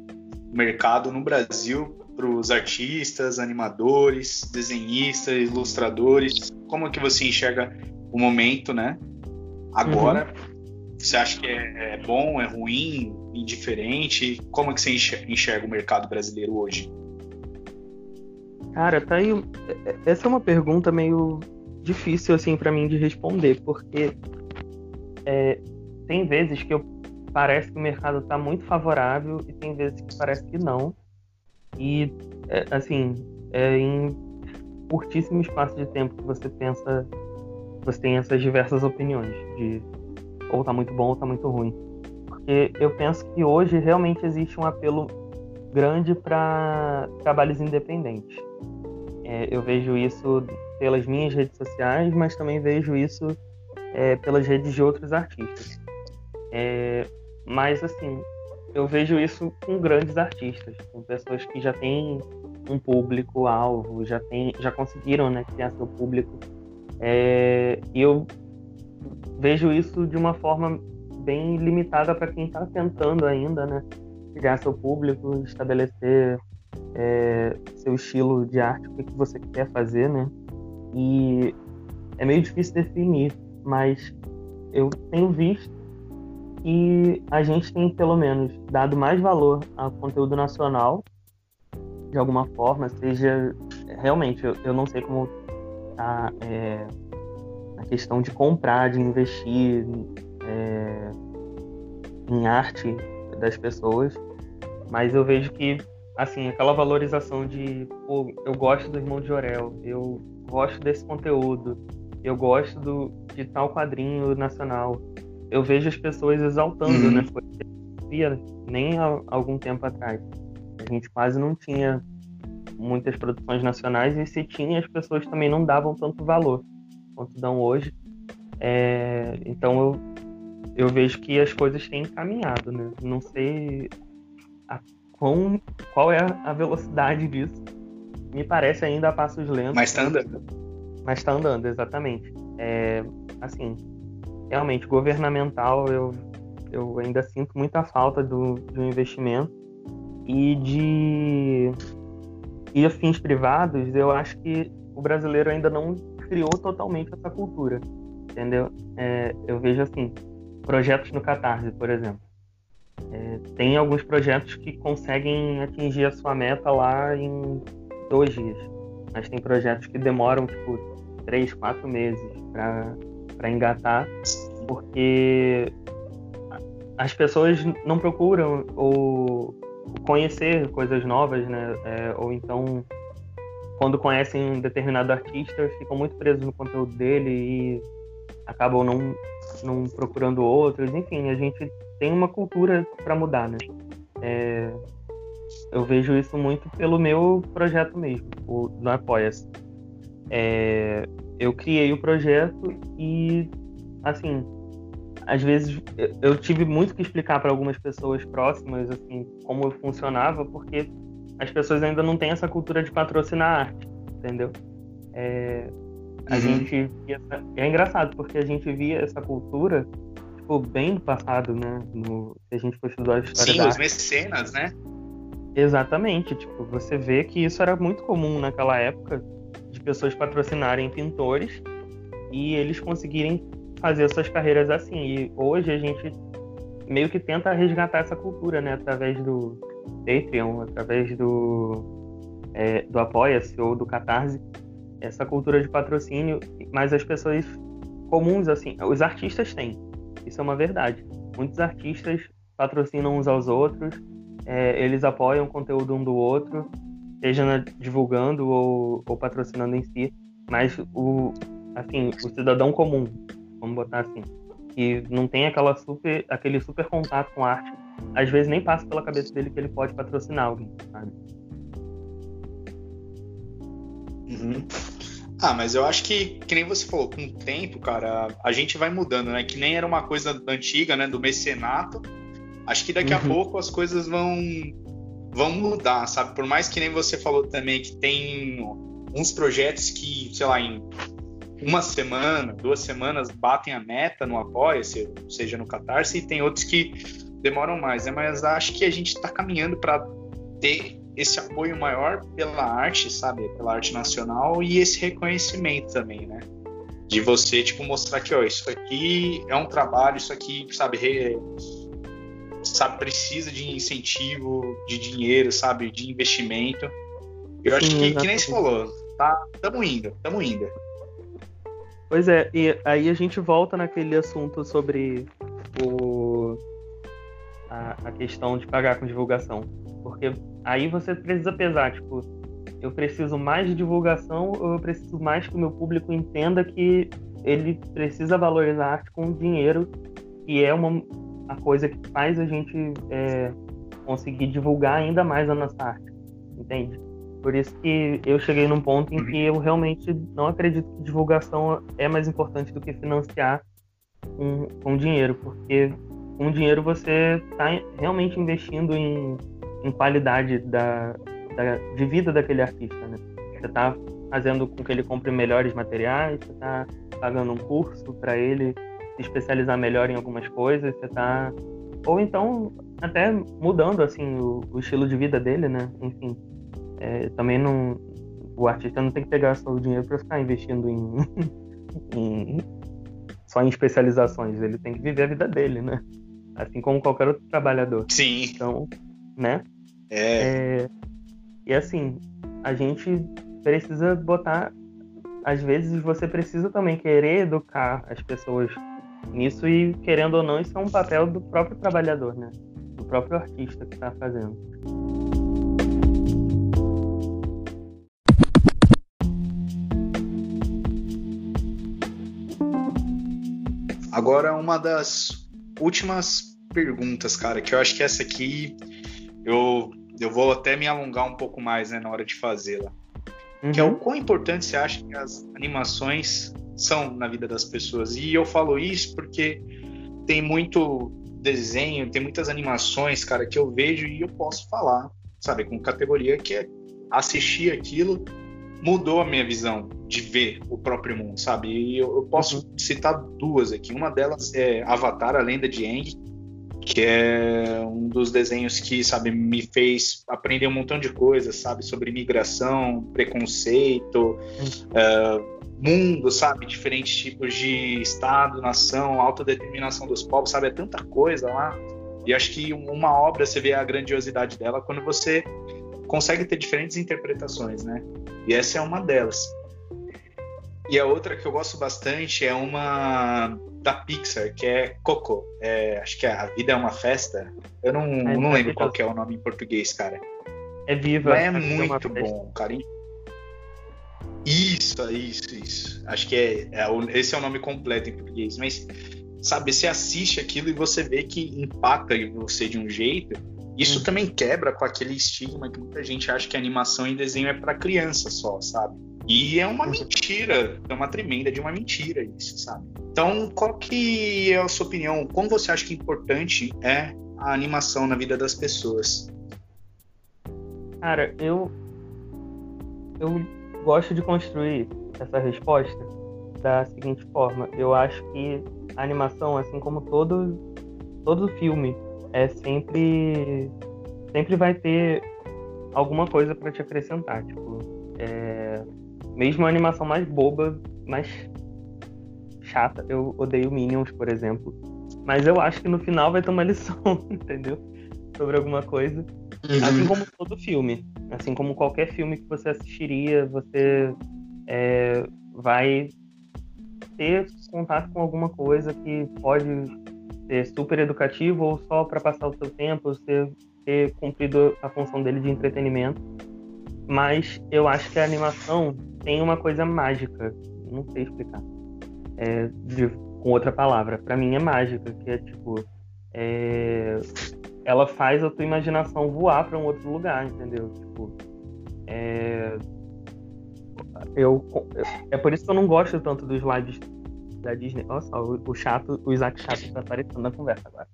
Speaker 2: o mercado no Brasil para os artistas, animadores, desenhistas, ilustradores? Como é que você enxerga o momento, né? Agora, uhum. você acha que é, é bom, é ruim, indiferente? Como é que você enxerga o mercado brasileiro hoje?
Speaker 3: Cara, tá aí. Essa é uma pergunta meio difícil assim para mim de responder, porque é, tem vezes que eu, parece que o mercado está muito favorável e tem vezes que parece que não. E, é, assim, é em curtíssimo espaço de tempo que você pensa, você tem essas diversas opiniões de ou tá muito bom ou tá muito ruim. Porque eu penso que hoje realmente existe um apelo grande para trabalhos independentes. É, eu vejo isso pelas minhas redes sociais, mas também vejo isso é, pelas redes de outros artistas. É, mas, assim, eu vejo isso com grandes artistas, com pessoas que já têm um público-alvo, já, tem, já conseguiram né, criar seu público. É, e eu vejo isso de uma forma bem limitada para quem está tentando ainda né, criar seu público, estabelecer é, seu estilo de arte, o que, que você quer fazer, né? E é meio difícil definir mas eu tenho visto que a gente tem pelo menos dado mais valor ao conteúdo nacional de alguma forma, seja realmente eu, eu não sei como a, é, a questão de comprar, de investir é, em arte das pessoas, mas eu vejo que assim aquela valorização de pô, eu gosto do Irmão de Jorel, eu gosto desse conteúdo, eu gosto do, de tal quadrinho nacional. Eu vejo as pessoas exaltando, uhum. né? Foi via nem há algum tempo atrás. A gente quase não tinha muitas produções nacionais e se tinha, as pessoas também não davam tanto valor quanto dão hoje. É, então eu, eu vejo que as coisas têm caminhado, né? Não sei a, qual é a velocidade disso. Me parece ainda a passos lentos.
Speaker 2: Mas tá andando.
Speaker 3: Mas está andando, exatamente. É, assim, realmente, governamental, eu, eu ainda sinto muita falta do, do investimento. E de e fins privados, eu acho que o brasileiro ainda não criou totalmente essa cultura, entendeu? É, eu vejo assim, projetos no Catarse, por exemplo. É, tem alguns projetos que conseguem atingir a sua meta lá em dois dias, mas tem projetos que demoram tipo três, quatro meses para engatar, porque as pessoas não procuram ou conhecer coisas novas, né? É, ou então, quando conhecem um determinado artista, ficam muito presos no conteúdo dele e acabam não, não procurando outros. Enfim, a gente tem uma cultura para mudar, né? É, eu vejo isso muito pelo meu projeto mesmo, o do Apoia-se. É, eu criei o projeto e, assim, às vezes eu tive muito que explicar para algumas pessoas próximas, assim, como funcionava, porque as pessoas ainda não têm essa cultura de patrocinar arte, entendeu? É, a uhum. gente é engraçado porque a gente via essa cultura tipo bem do passado, né? No, se a gente for estudar a história
Speaker 2: Sim,
Speaker 3: da
Speaker 2: os arte. mecenas, né?
Speaker 3: Exatamente, tipo, você vê que isso era muito comum naquela época pessoas patrocinarem pintores e eles conseguirem fazer suas carreiras assim. E hoje a gente meio que tenta resgatar essa cultura, né? Através do Patreon, através do, é, do Apoia-se ou do Catarse, essa cultura de patrocínio, mas as pessoas comuns, assim, os artistas têm, isso é uma verdade. Muitos artistas patrocinam uns aos outros, é, eles apoiam o conteúdo um do outro, seja divulgando ou, ou patrocinando em si, mas o, assim, o cidadão comum, vamos botar assim, que não tem aquela super, aquele super contato com arte, às vezes nem passa pela cabeça dele que ele pode patrocinar alguém, sabe?
Speaker 2: Uhum. Ah, mas eu acho que, que nem você falou, com o tempo, cara, a gente vai mudando, né? Que nem era uma coisa antiga, né? Do mecenato. Acho que daqui uhum. a pouco as coisas vão, vão mudar, sabe? Por mais que nem você falou também que tem uns projetos que, sei lá, em uma semana, duas semanas batem a meta no apoia, seja no Catarse, e tem outros que demoram mais, né? Mas acho que a gente está caminhando para ter esse apoio maior pela arte, sabe? Pela arte nacional e esse reconhecimento também, né? De você, tipo, mostrar que, ó, isso aqui é um trabalho, isso aqui, sabe, re... sabe, precisa de incentivo, de dinheiro, sabe, de investimento. Eu acho Sim, que, que nem se falou, tá, tamo indo, tamo indo.
Speaker 3: Pois é, e aí a gente volta naquele assunto sobre o a, a questão de pagar com divulgação. Porque aí você precisa pesar, tipo, eu preciso mais de divulgação ou eu preciso mais que o meu público entenda que ele precisa valorizar a arte com dinheiro, que é uma a coisa que faz a gente é, conseguir divulgar ainda mais a nossa arte, entende? Por isso que eu cheguei num ponto em que eu realmente não acredito que divulgação é mais importante do que financiar com, com dinheiro, porque com dinheiro você está realmente investindo em em qualidade da, da, de vida daquele artista, né? Você está fazendo com que ele compre melhores materiais, você está pagando um curso para ele se especializar melhor em algumas coisas, você está ou então até mudando assim o, o, estilo de vida dele, né? Enfim, é, também não o artista não tem que pegar só o dinheiro para ficar investindo em, <laughs> em, só em especializações, ele tem que viver a vida dele, né? Assim como qualquer outro trabalhador.
Speaker 2: Sim.
Speaker 3: Então, né?
Speaker 2: É.
Speaker 3: é. E assim, a gente precisa botar. Às vezes você precisa também querer educar as pessoas nisso e, querendo ou não, isso é um papel do próprio trabalhador, né? Do próprio artista que está fazendo.
Speaker 2: Agora, uma das últimas perguntas, cara, que eu acho que essa aqui eu, eu vou até me alongar um pouco mais né, na hora de fazê-la. Uhum. Que é o quão importante você acha que as animações são na vida das pessoas. E eu falo isso porque tem muito desenho, tem muitas animações, cara, que eu vejo e eu posso falar, sabe, com categoria que é assistir aquilo mudou a minha visão de ver o próprio mundo, sabe? E eu, eu posso uhum. citar duas aqui. Uma delas é Avatar, a Lenda de Aang, que é um dos desenhos que, sabe, me fez aprender um montão de coisas, sabe, sobre migração, preconceito, uh, mundo, sabe, diferentes tipos de estado, nação, autodeterminação dos povos, sabe, é tanta coisa lá. E acho que uma obra você vê a grandiosidade dela quando você consegue ter diferentes interpretações, né? E essa é uma delas. E a outra que eu gosto bastante é uma da Pixar, que é Coco. É, acho que é A Vida é uma Festa. Eu não, é, não lembro qual é o nome em português, cara.
Speaker 3: É Viva.
Speaker 2: Mas é muito bom, cara. Isso, isso, isso. Acho que é, é, esse é o nome completo em português. Mas, sabe, você assiste aquilo e você vê que impacta em você de um jeito. Isso hum. também quebra com aquele estigma que muita gente acha que animação e desenho é para criança só, sabe? E é uma mentira, é uma tremenda de uma mentira isso, sabe? Então, qual que é a sua opinião? Como você acha que importante é a animação na vida das pessoas?
Speaker 3: Cara, eu eu gosto de construir essa resposta da seguinte forma. Eu acho que a animação, assim como todo todo filme, é sempre sempre vai ter alguma coisa para te acrescentar, tipo, é, mesmo a animação mais boba, mais chata. Eu odeio Minions, por exemplo. Mas eu acho que no final vai ter uma <laughs> lição, entendeu? Sobre alguma coisa. Uhum. Assim como todo filme. Assim como qualquer filme que você assistiria, você é, vai ter contato com alguma coisa que pode ser super educativo ou só para passar o seu tempo, você ter cumprido a função dele de entretenimento. Mas eu acho que a animação tem uma coisa mágica, não sei explicar, é, de, com outra palavra. Para mim é mágica, que é tipo, é, ela faz a tua imaginação voar para um outro lugar, entendeu? Tipo, é. Eu, é por isso que eu não gosto tanto dos lives da Disney. Olha só, o, o chato, o Isaac Chato tá aparecendo na conversa agora.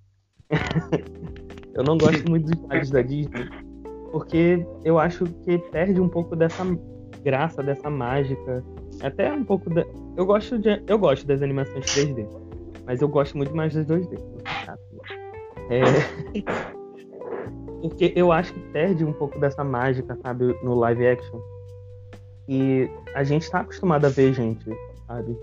Speaker 3: <laughs> eu não gosto muito dos lives da Disney, porque eu acho que perde um pouco dessa graça, dessa mágica. Até um pouco da. Eu gosto, de... eu gosto das animações 3D, mas eu gosto muito mais das 2D. É... Porque eu acho que perde um pouco dessa mágica, sabe, no live action. E a gente tá acostumado a ver gente, sabe?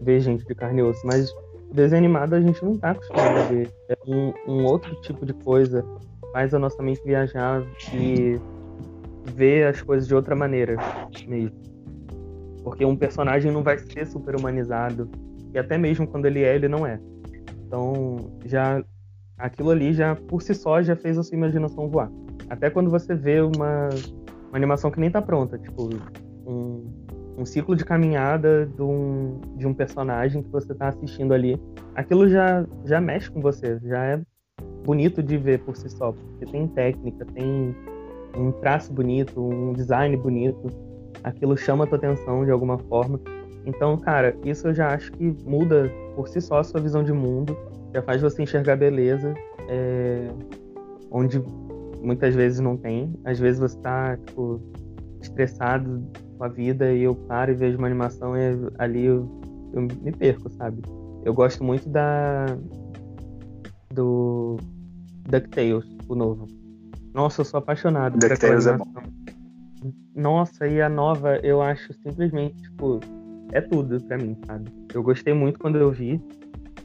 Speaker 3: Ver gente de carne e osso, mas desenho a gente não tá acostumado a ver. É um, um outro tipo de coisa. Faz a nossa mente viajar e ver as coisas de outra maneira mesmo. Porque um personagem não vai ser super humanizado. E até mesmo quando ele é, ele não é. Então, já aquilo ali já por si só já fez a sua imaginação voar. Até quando você vê uma, uma animação que nem tá pronta, tipo um, um ciclo de caminhada de um, de um personagem que você tá assistindo ali, aquilo já, já mexe com você, já é bonito de ver por si só, porque tem técnica, tem um traço bonito, um design bonito, aquilo chama a tua atenção de alguma forma. Então, cara, isso eu já acho que muda por si só a sua visão de mundo já faz você enxergar beleza é, onde muitas vezes não tem. Às vezes você tá, tipo, estressado com a vida e eu paro e vejo uma animação e ali eu, eu me perco, sabe? Eu gosto muito da. do. DuckTales, o novo. Nossa, eu sou apaixonado por aquela animação. É bom. Nossa, e a nova eu acho simplesmente, tipo, é tudo pra mim, sabe? Eu gostei muito quando eu vi.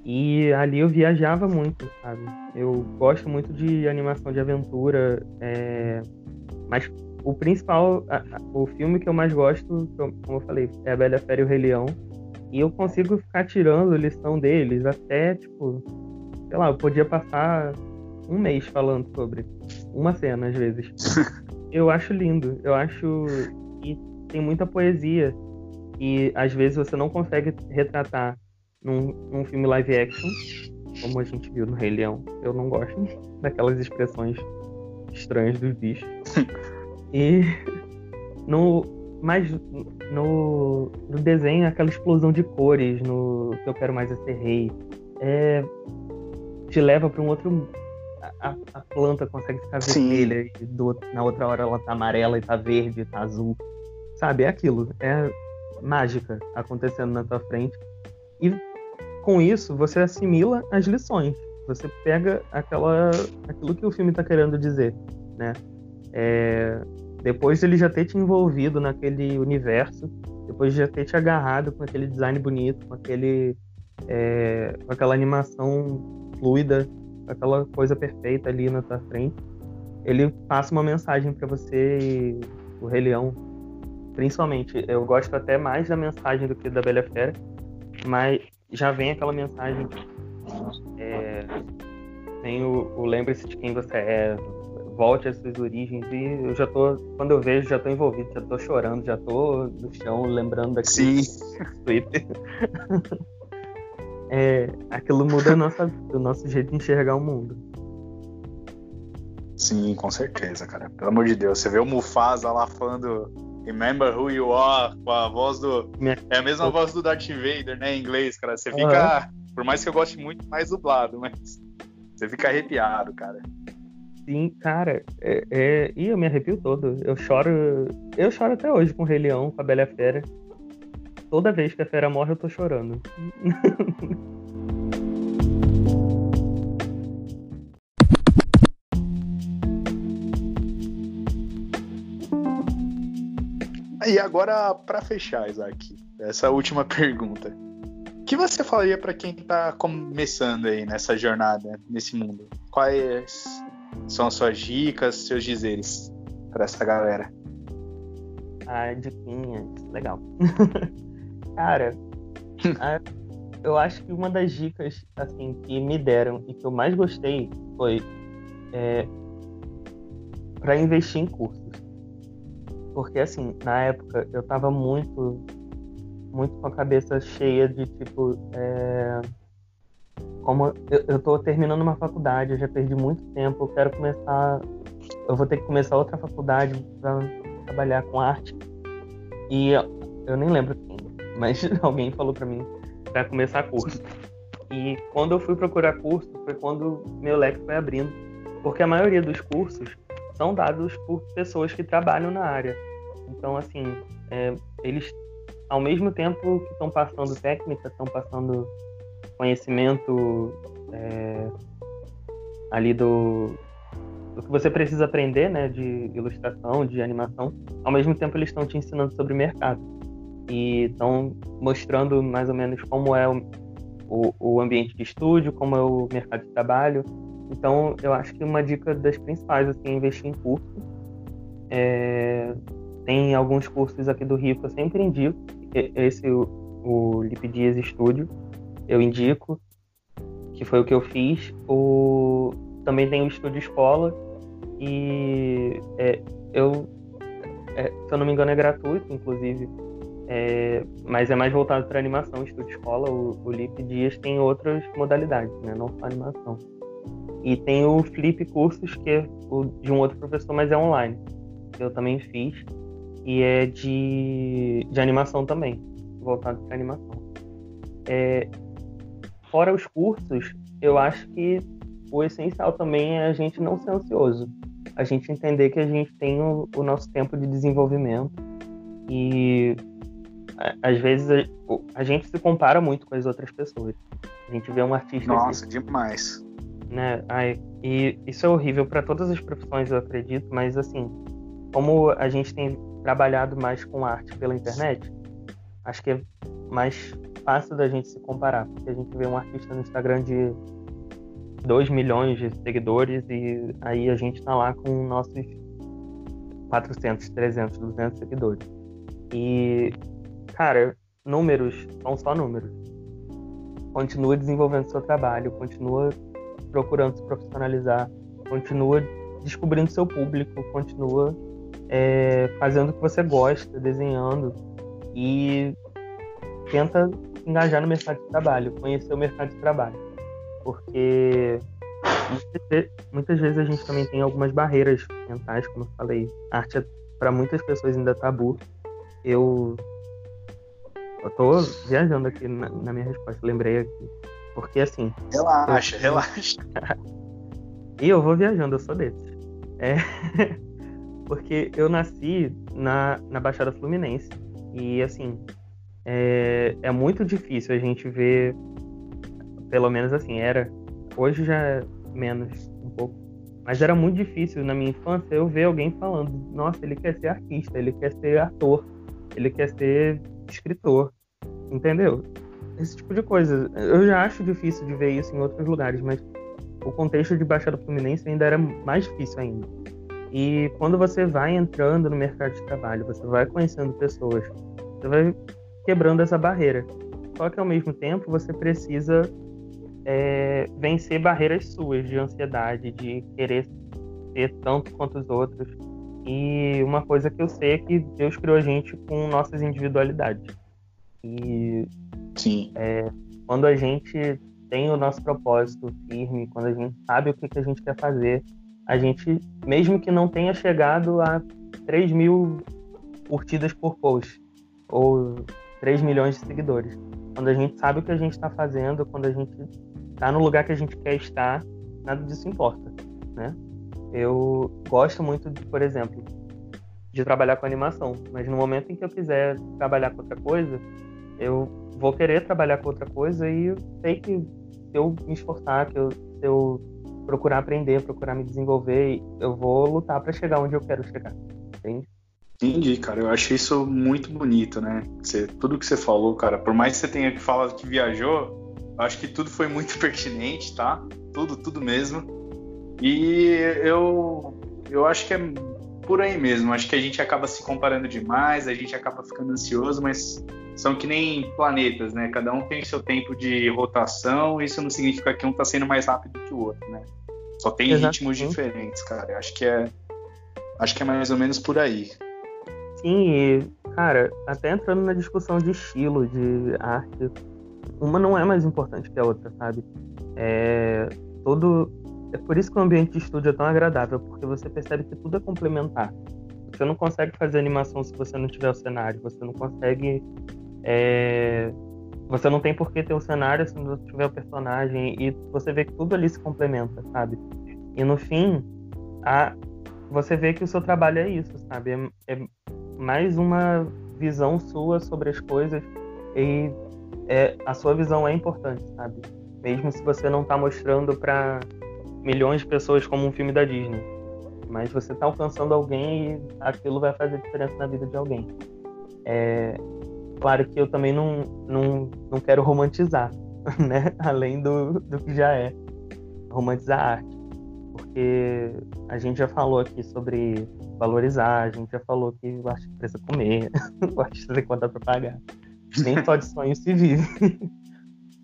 Speaker 3: E ali eu viajava muito, sabe? Eu gosto muito de animação de aventura, é... mas o principal, a, a, o filme que eu mais gosto, como eu falei, é A Bela Fera e o Rei Leão. E eu consigo ficar tirando lição deles até, tipo, sei lá, eu podia passar um mês falando sobre uma cena, às vezes. <laughs> eu acho lindo, eu acho que tem muita poesia e às vezes você não consegue retratar num, num filme live action, como a gente viu no Rei Leão. Eu não gosto <laughs> daquelas expressões estranhas dos bichos. <laughs> e no mas no, no desenho aquela explosão de cores no que eu quero mais é ser rei é, te leva para um outro a, a, planta consegue ficar vermelha e do, na outra hora ela tá amarela e tá verde tá azul sabe é aquilo é mágica acontecendo na tua frente e com isso, você assimila as lições. Você pega aquela, aquilo que o filme está querendo dizer, né? É, depois de ele já ter te envolvido naquele universo, depois de já ter te agarrado com aquele design bonito, com aquele, é, com aquela animação fluida, aquela coisa perfeita ali na tua frente, ele passa uma mensagem para você, o Rei Leão, principalmente. Eu gosto até mais da mensagem do que da Bela Fera, mas já vem aquela mensagem. É, tem o, o lembre-se de quem você é, volte às suas origens e eu já tô, quando eu vejo, já tô envolvido, já tô chorando, já tô no chão lembrando daquele <laughs> Twitter. <laughs> é, aquilo muda nossa, o nosso jeito de enxergar o mundo.
Speaker 2: Sim, com certeza, cara. Pelo amor de Deus, você vê o Mufasa lá falando Remember Who You Are, com a voz do. É a mesma voz do Darth Vader, né, em inglês, cara. Você fica. Uhum. Por mais que eu goste muito mais dublado, mas. Você fica arrepiado, cara.
Speaker 3: Sim, cara. É, é... Ih, eu me arrepio todo. Eu choro. Eu choro até hoje com o Rei Leão, com a Bela Fera. Toda vez que a fera morre, eu tô chorando.
Speaker 2: E agora, para fechar, Isaac, essa última pergunta. O que você falaria para quem está começando aí nessa jornada, nesse mundo? Quais são as suas dicas, seus dizeres para essa galera?
Speaker 3: Ah, diquinhas, legal. <laughs> Cara, eu acho que uma das dicas assim que me deram e que eu mais gostei foi é, para investir em cursos. Porque, assim, na época eu tava muito, muito com a cabeça cheia de, tipo, é... como eu, eu tô terminando uma faculdade, eu já perdi muito tempo, eu quero começar, eu vou ter que começar outra faculdade para trabalhar com arte. E eu nem lembro mas <laughs> alguém falou para mim para começar curso. E quando eu fui procurar curso, foi quando meu leque foi abrindo, porque a maioria dos cursos são dados por pessoas que trabalham na área. Então, assim, é, eles, ao mesmo tempo que estão passando técnica, estão passando conhecimento é, ali do, do que você precisa aprender, né, de ilustração, de animação. Ao mesmo tempo, eles estão te ensinando sobre mercado e estão mostrando mais ou menos como é o, o, o ambiente de estúdio, como é o mercado de trabalho. Então, eu acho que uma dica das principais assim, é investir em curso. É, tem alguns cursos aqui do Rio que eu sempre indico. Esse, o, o Lipdias Studio, eu indico, que foi o que eu fiz. O, também tem o Estúdio Escola, e é, eu, é, se eu não me engano, é gratuito, inclusive, é, mas é mais voltado para animação, Estúdio Escola. O, o Lip Dias tem outras modalidades, né, não só animação. E tem o Flip Cursos, que é o, de um outro professor, mas é online, eu também fiz e é de, de animação também, voltado para animação. É, fora os cursos, eu acho que o essencial também é a gente não ser ansioso, a gente entender que a gente tem o, o nosso tempo de desenvolvimento e às vezes a, a, gente se compara muito com as outras pessoas. A gente vê um artista.
Speaker 2: Nossa, assim, demais.
Speaker 3: Né? Ai, e isso é horrível para todas as profissões, eu acredito, mas assim, como a gente tem trabalhado mais com arte pela internet, acho que é mais fácil da gente se comparar, porque a gente vê um artista no Instagram de 2 milhões de seguidores e aí a gente tá lá com nossos 400, 300, 200 seguidores. E, cara, números são só números. Continua desenvolvendo seu trabalho, continua procurando se profissionalizar, continua descobrindo seu público, continua é, fazendo o que você gosta, desenhando e tenta engajar no mercado de trabalho, conhecer o mercado de trabalho. Porque muitas vezes a gente também tem algumas barreiras mentais, como eu falei. A arte é, para muitas pessoas ainda tabu. Eu eu tô viajando aqui na, na, minha resposta, lembrei aqui. Porque assim.
Speaker 2: Relaxa, eu... relaxa. <laughs>
Speaker 3: e eu vou viajando, eu sou desses. É. <laughs> porque eu nasci na, na Baixada Fluminense. E, assim, é, é muito difícil a gente ver, pelo menos assim, era. Hoje já é menos, um pouco. Mas era muito difícil na minha infância eu ver alguém falando: nossa, ele quer ser artista, ele quer ser ator, ele quer ser escritor. Entendeu? Esse tipo de coisa. Eu já acho difícil de ver isso em outros lugares, mas o contexto de Baixada Fluminense ainda era mais difícil ainda. E quando você vai entrando no mercado de trabalho, você vai conhecendo pessoas, você vai quebrando essa barreira. Só que ao mesmo tempo você precisa é, vencer barreiras suas de ansiedade, de querer ser tanto quanto os outros. E uma coisa que eu sei é que Deus criou a gente com nossas individualidades. E
Speaker 2: Sim.
Speaker 3: É, quando a gente tem o nosso propósito firme, quando a gente sabe o que, que a gente quer fazer, a gente, mesmo que não tenha chegado a 3 mil curtidas por post, ou 3 milhões de seguidores, quando a gente sabe o que a gente está fazendo, quando a gente está no lugar que a gente quer estar, nada disso importa, né? Eu gosto muito, de, por exemplo, de trabalhar com animação, mas no momento em que eu quiser trabalhar com outra coisa, eu vou querer trabalhar com outra coisa e eu sei que se eu me esforçar, que eu, se eu procurar aprender, procurar me desenvolver, eu vou lutar para chegar onde eu quero chegar, entende?
Speaker 2: Entendi, cara. Eu acho isso muito bonito, né? Você, tudo que você falou, cara, por mais que você tenha que falar que viajou, acho que tudo foi muito <laughs> pertinente, tá? Tudo, tudo mesmo. E eu, eu acho que é por aí mesmo. Acho que a gente acaba se comparando demais, a gente acaba ficando ansioso, mas são que nem planetas, né? Cada um tem seu tempo de rotação, isso não significa que um está sendo mais rápido que o outro, né? Só tem ritmos diferentes, cara. Acho que é acho que é mais ou menos por aí.
Speaker 3: Sim, e, cara, até entrando na discussão de estilo, de arte, uma não é mais importante que a outra, sabe? É todo é por isso que o ambiente de estúdio é tão agradável, porque você percebe que tudo é complementar. você não consegue fazer animação se você não tiver o cenário. Você não consegue. É... Você não tem por que ter o cenário se não tiver o personagem. E você vê que tudo ali se complementa, sabe? E no fim, a... você vê que o seu trabalho é isso, sabe? É, é mais uma visão sua sobre as coisas. E é... a sua visão é importante, sabe? Mesmo se você não está mostrando para milhões de pessoas como um filme da Disney mas você está alcançando alguém e aquilo vai fazer diferença na vida de alguém. É, claro que eu também não, não, não quero romantizar, <laughs> né? Além do, do que já é romantizar a arte. Porque a gente já falou aqui sobre valorizar, a gente já falou que o artista precisa comer, <laughs> o artista tem conta para pagar. Nem só de sonho se vive. <laughs>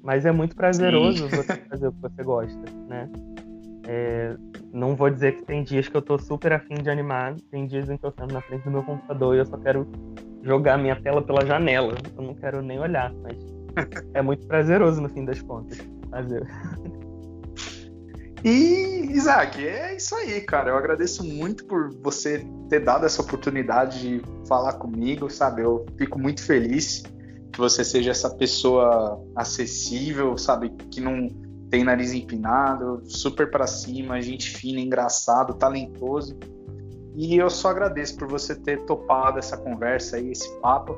Speaker 3: Mas é muito prazeroso Sim. você fazer o que você gosta, né? É, não vou dizer que tem dias que eu tô super afim de animar, tem dias em que eu sento na frente do meu computador e eu só quero jogar minha tela pela janela. Eu não quero nem olhar, mas é muito prazeroso no fim das contas fazer.
Speaker 2: E, Isaac, é isso aí, cara. Eu agradeço muito por você ter dado essa oportunidade de falar comigo, sabe? Eu fico muito feliz que você seja essa pessoa acessível, sabe? Que não tem nariz empinado, super para cima, gente fina, engraçado, talentoso. E eu só agradeço por você ter topado essa conversa aí, esse papo.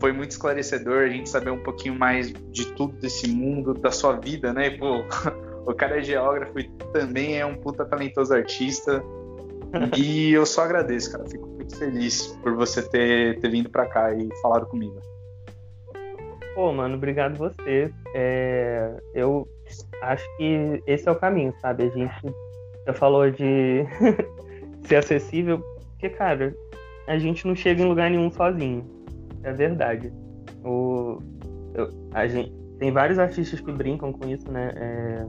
Speaker 2: Foi muito esclarecedor a gente saber um pouquinho mais de tudo desse mundo, da sua vida, né? Pô, <laughs> o cara é geógrafo e também é um puta talentoso artista. e eu só agradeço, cara. Fico muito feliz por você ter, ter vindo para cá e falado comigo.
Speaker 3: Pô, mano, obrigado você. É, eu acho que esse é o caminho, sabe? A gente já falou de <laughs> ser acessível, porque, cara, a gente não chega em lugar nenhum sozinho. É verdade. O, eu, a gente, tem vários artistas que brincam com isso, né? É,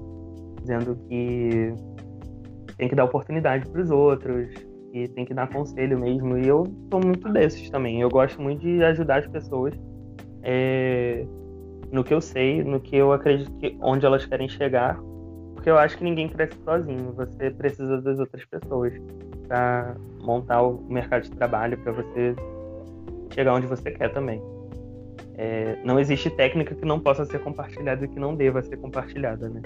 Speaker 3: dizendo que tem que dar oportunidade para os outros, e tem que dar conselho mesmo. E eu sou muito desses também. Eu gosto muito de ajudar as pessoas. É, no que eu sei, no que eu acredito que onde elas querem chegar, porque eu acho que ninguém cresce sozinho. Você precisa das outras pessoas para montar o mercado de trabalho para você chegar onde você quer também. É, não existe técnica que não possa ser compartilhada e que não deva ser compartilhada, né?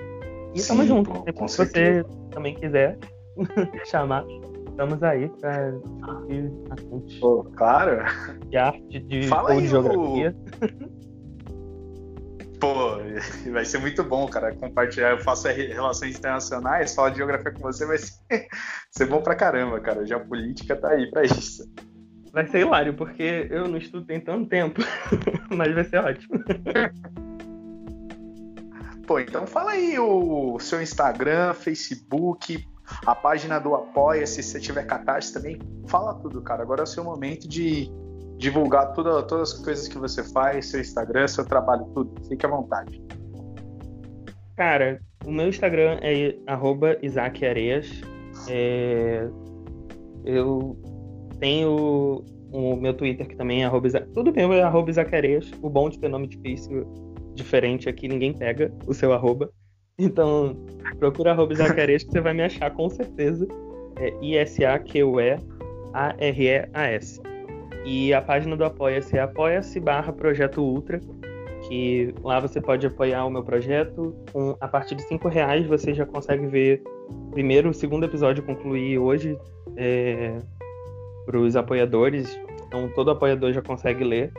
Speaker 3: E Sim, tamo junto. Se você também quiser <laughs> chamar, estamos aí para discutir
Speaker 2: assuntos. Pô, claro.
Speaker 3: De arte, de, ou de geografia. O... <laughs>
Speaker 2: Pô, <laughs> vai ser muito bom, cara, compartilhar. Eu faço relações internacionais, falar de geografia com você vai ser, <laughs> ser bom pra caramba, cara. Já a política tá aí pra isso.
Speaker 3: Vai ser hilário, porque eu não estudo tem tanto tempo, <laughs> mas vai ser ótimo.
Speaker 2: Pô, então fala aí o seu Instagram, Facebook, a página do Apoia-se, se você tiver catarse também. Fala tudo, cara. Agora é o seu momento de divulgar tudo, todas as coisas que você faz, seu Instagram, seu trabalho, tudo. Fique à vontade.
Speaker 3: Cara, o meu Instagram é Isaac Areias. É... Eu tenho o meu Twitter que também é Isaac... Tudo meu é arroba. O bom de ter nome difícil, diferente aqui, ninguém pega o seu arroba. Então, procura Areias que você vai me achar com certeza. É I-S-A-Q-U-E-A-R-E-A-S. E a página do Apoia-se é apoia-se barra Projeto Ultra, que lá você pode apoiar o meu projeto. Com, a partir de cinco reais você já consegue ver o primeiro e o segundo episódio concluir hoje é, para os apoiadores. Então todo apoiador já consegue ler.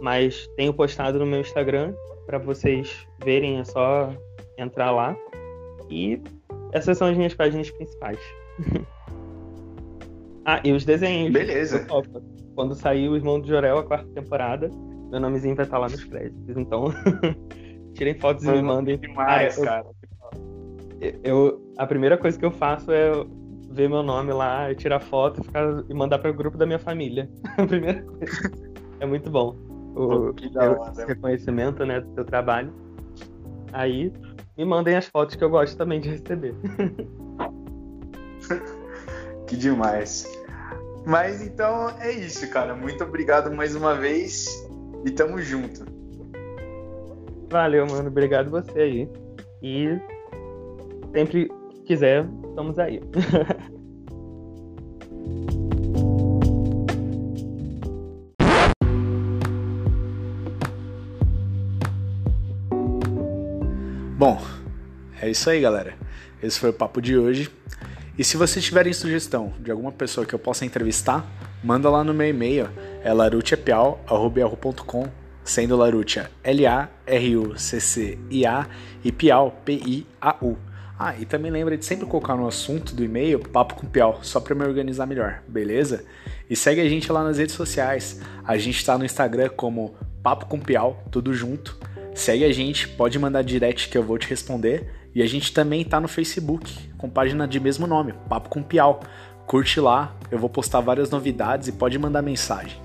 Speaker 3: Mas tenho postado no meu Instagram para vocês verem, é só entrar lá. E essas são as minhas páginas principais. <laughs> ah, e os desenhos.
Speaker 2: Beleza
Speaker 3: quando sair o Irmão do Jorel, a quarta temporada, meu nomezinho vai estar lá nos créditos. Então, <laughs> tirem fotos e me mandem.
Speaker 2: Demais, ah, eu, cara.
Speaker 3: Eu, a primeira coisa que eu faço é ver meu nome lá, tirar foto ficar, e mandar para o grupo da minha família. <laughs> a primeira coisa. É muito bom. O, o reconhecimento né, do seu trabalho. Aí me mandem as fotos que eu gosto também de receber. <laughs>
Speaker 2: que demais. Mas então é isso, cara. Muito obrigado mais uma vez e tamo junto.
Speaker 3: Valeu, mano. Obrigado você aí. E sempre que quiser, estamos aí. <laughs>
Speaker 2: Bom, é isso aí, galera. Esse foi o papo de hoje. E se vocês tiverem sugestão de alguma pessoa que eu possa entrevistar, manda lá no meu e-mail, é larutiapiau.com, sendo Larutia L-A-R-U-C-C-I-A e Piau, P-I-A-U. Ah, e também lembra de sempre colocar no assunto do e-mail Papo com Piau, só para me organizar melhor, beleza? E segue a gente lá nas redes sociais. A gente está no Instagram como Papo com Piau, tudo junto. Segue a gente, pode mandar direct que eu vou te responder. E a gente também tá no Facebook, com página de mesmo nome, Papo com Piau. Curte lá, eu vou postar várias novidades e pode mandar mensagem.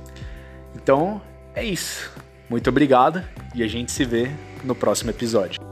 Speaker 2: Então, é isso. Muito obrigado e a gente se vê no próximo episódio.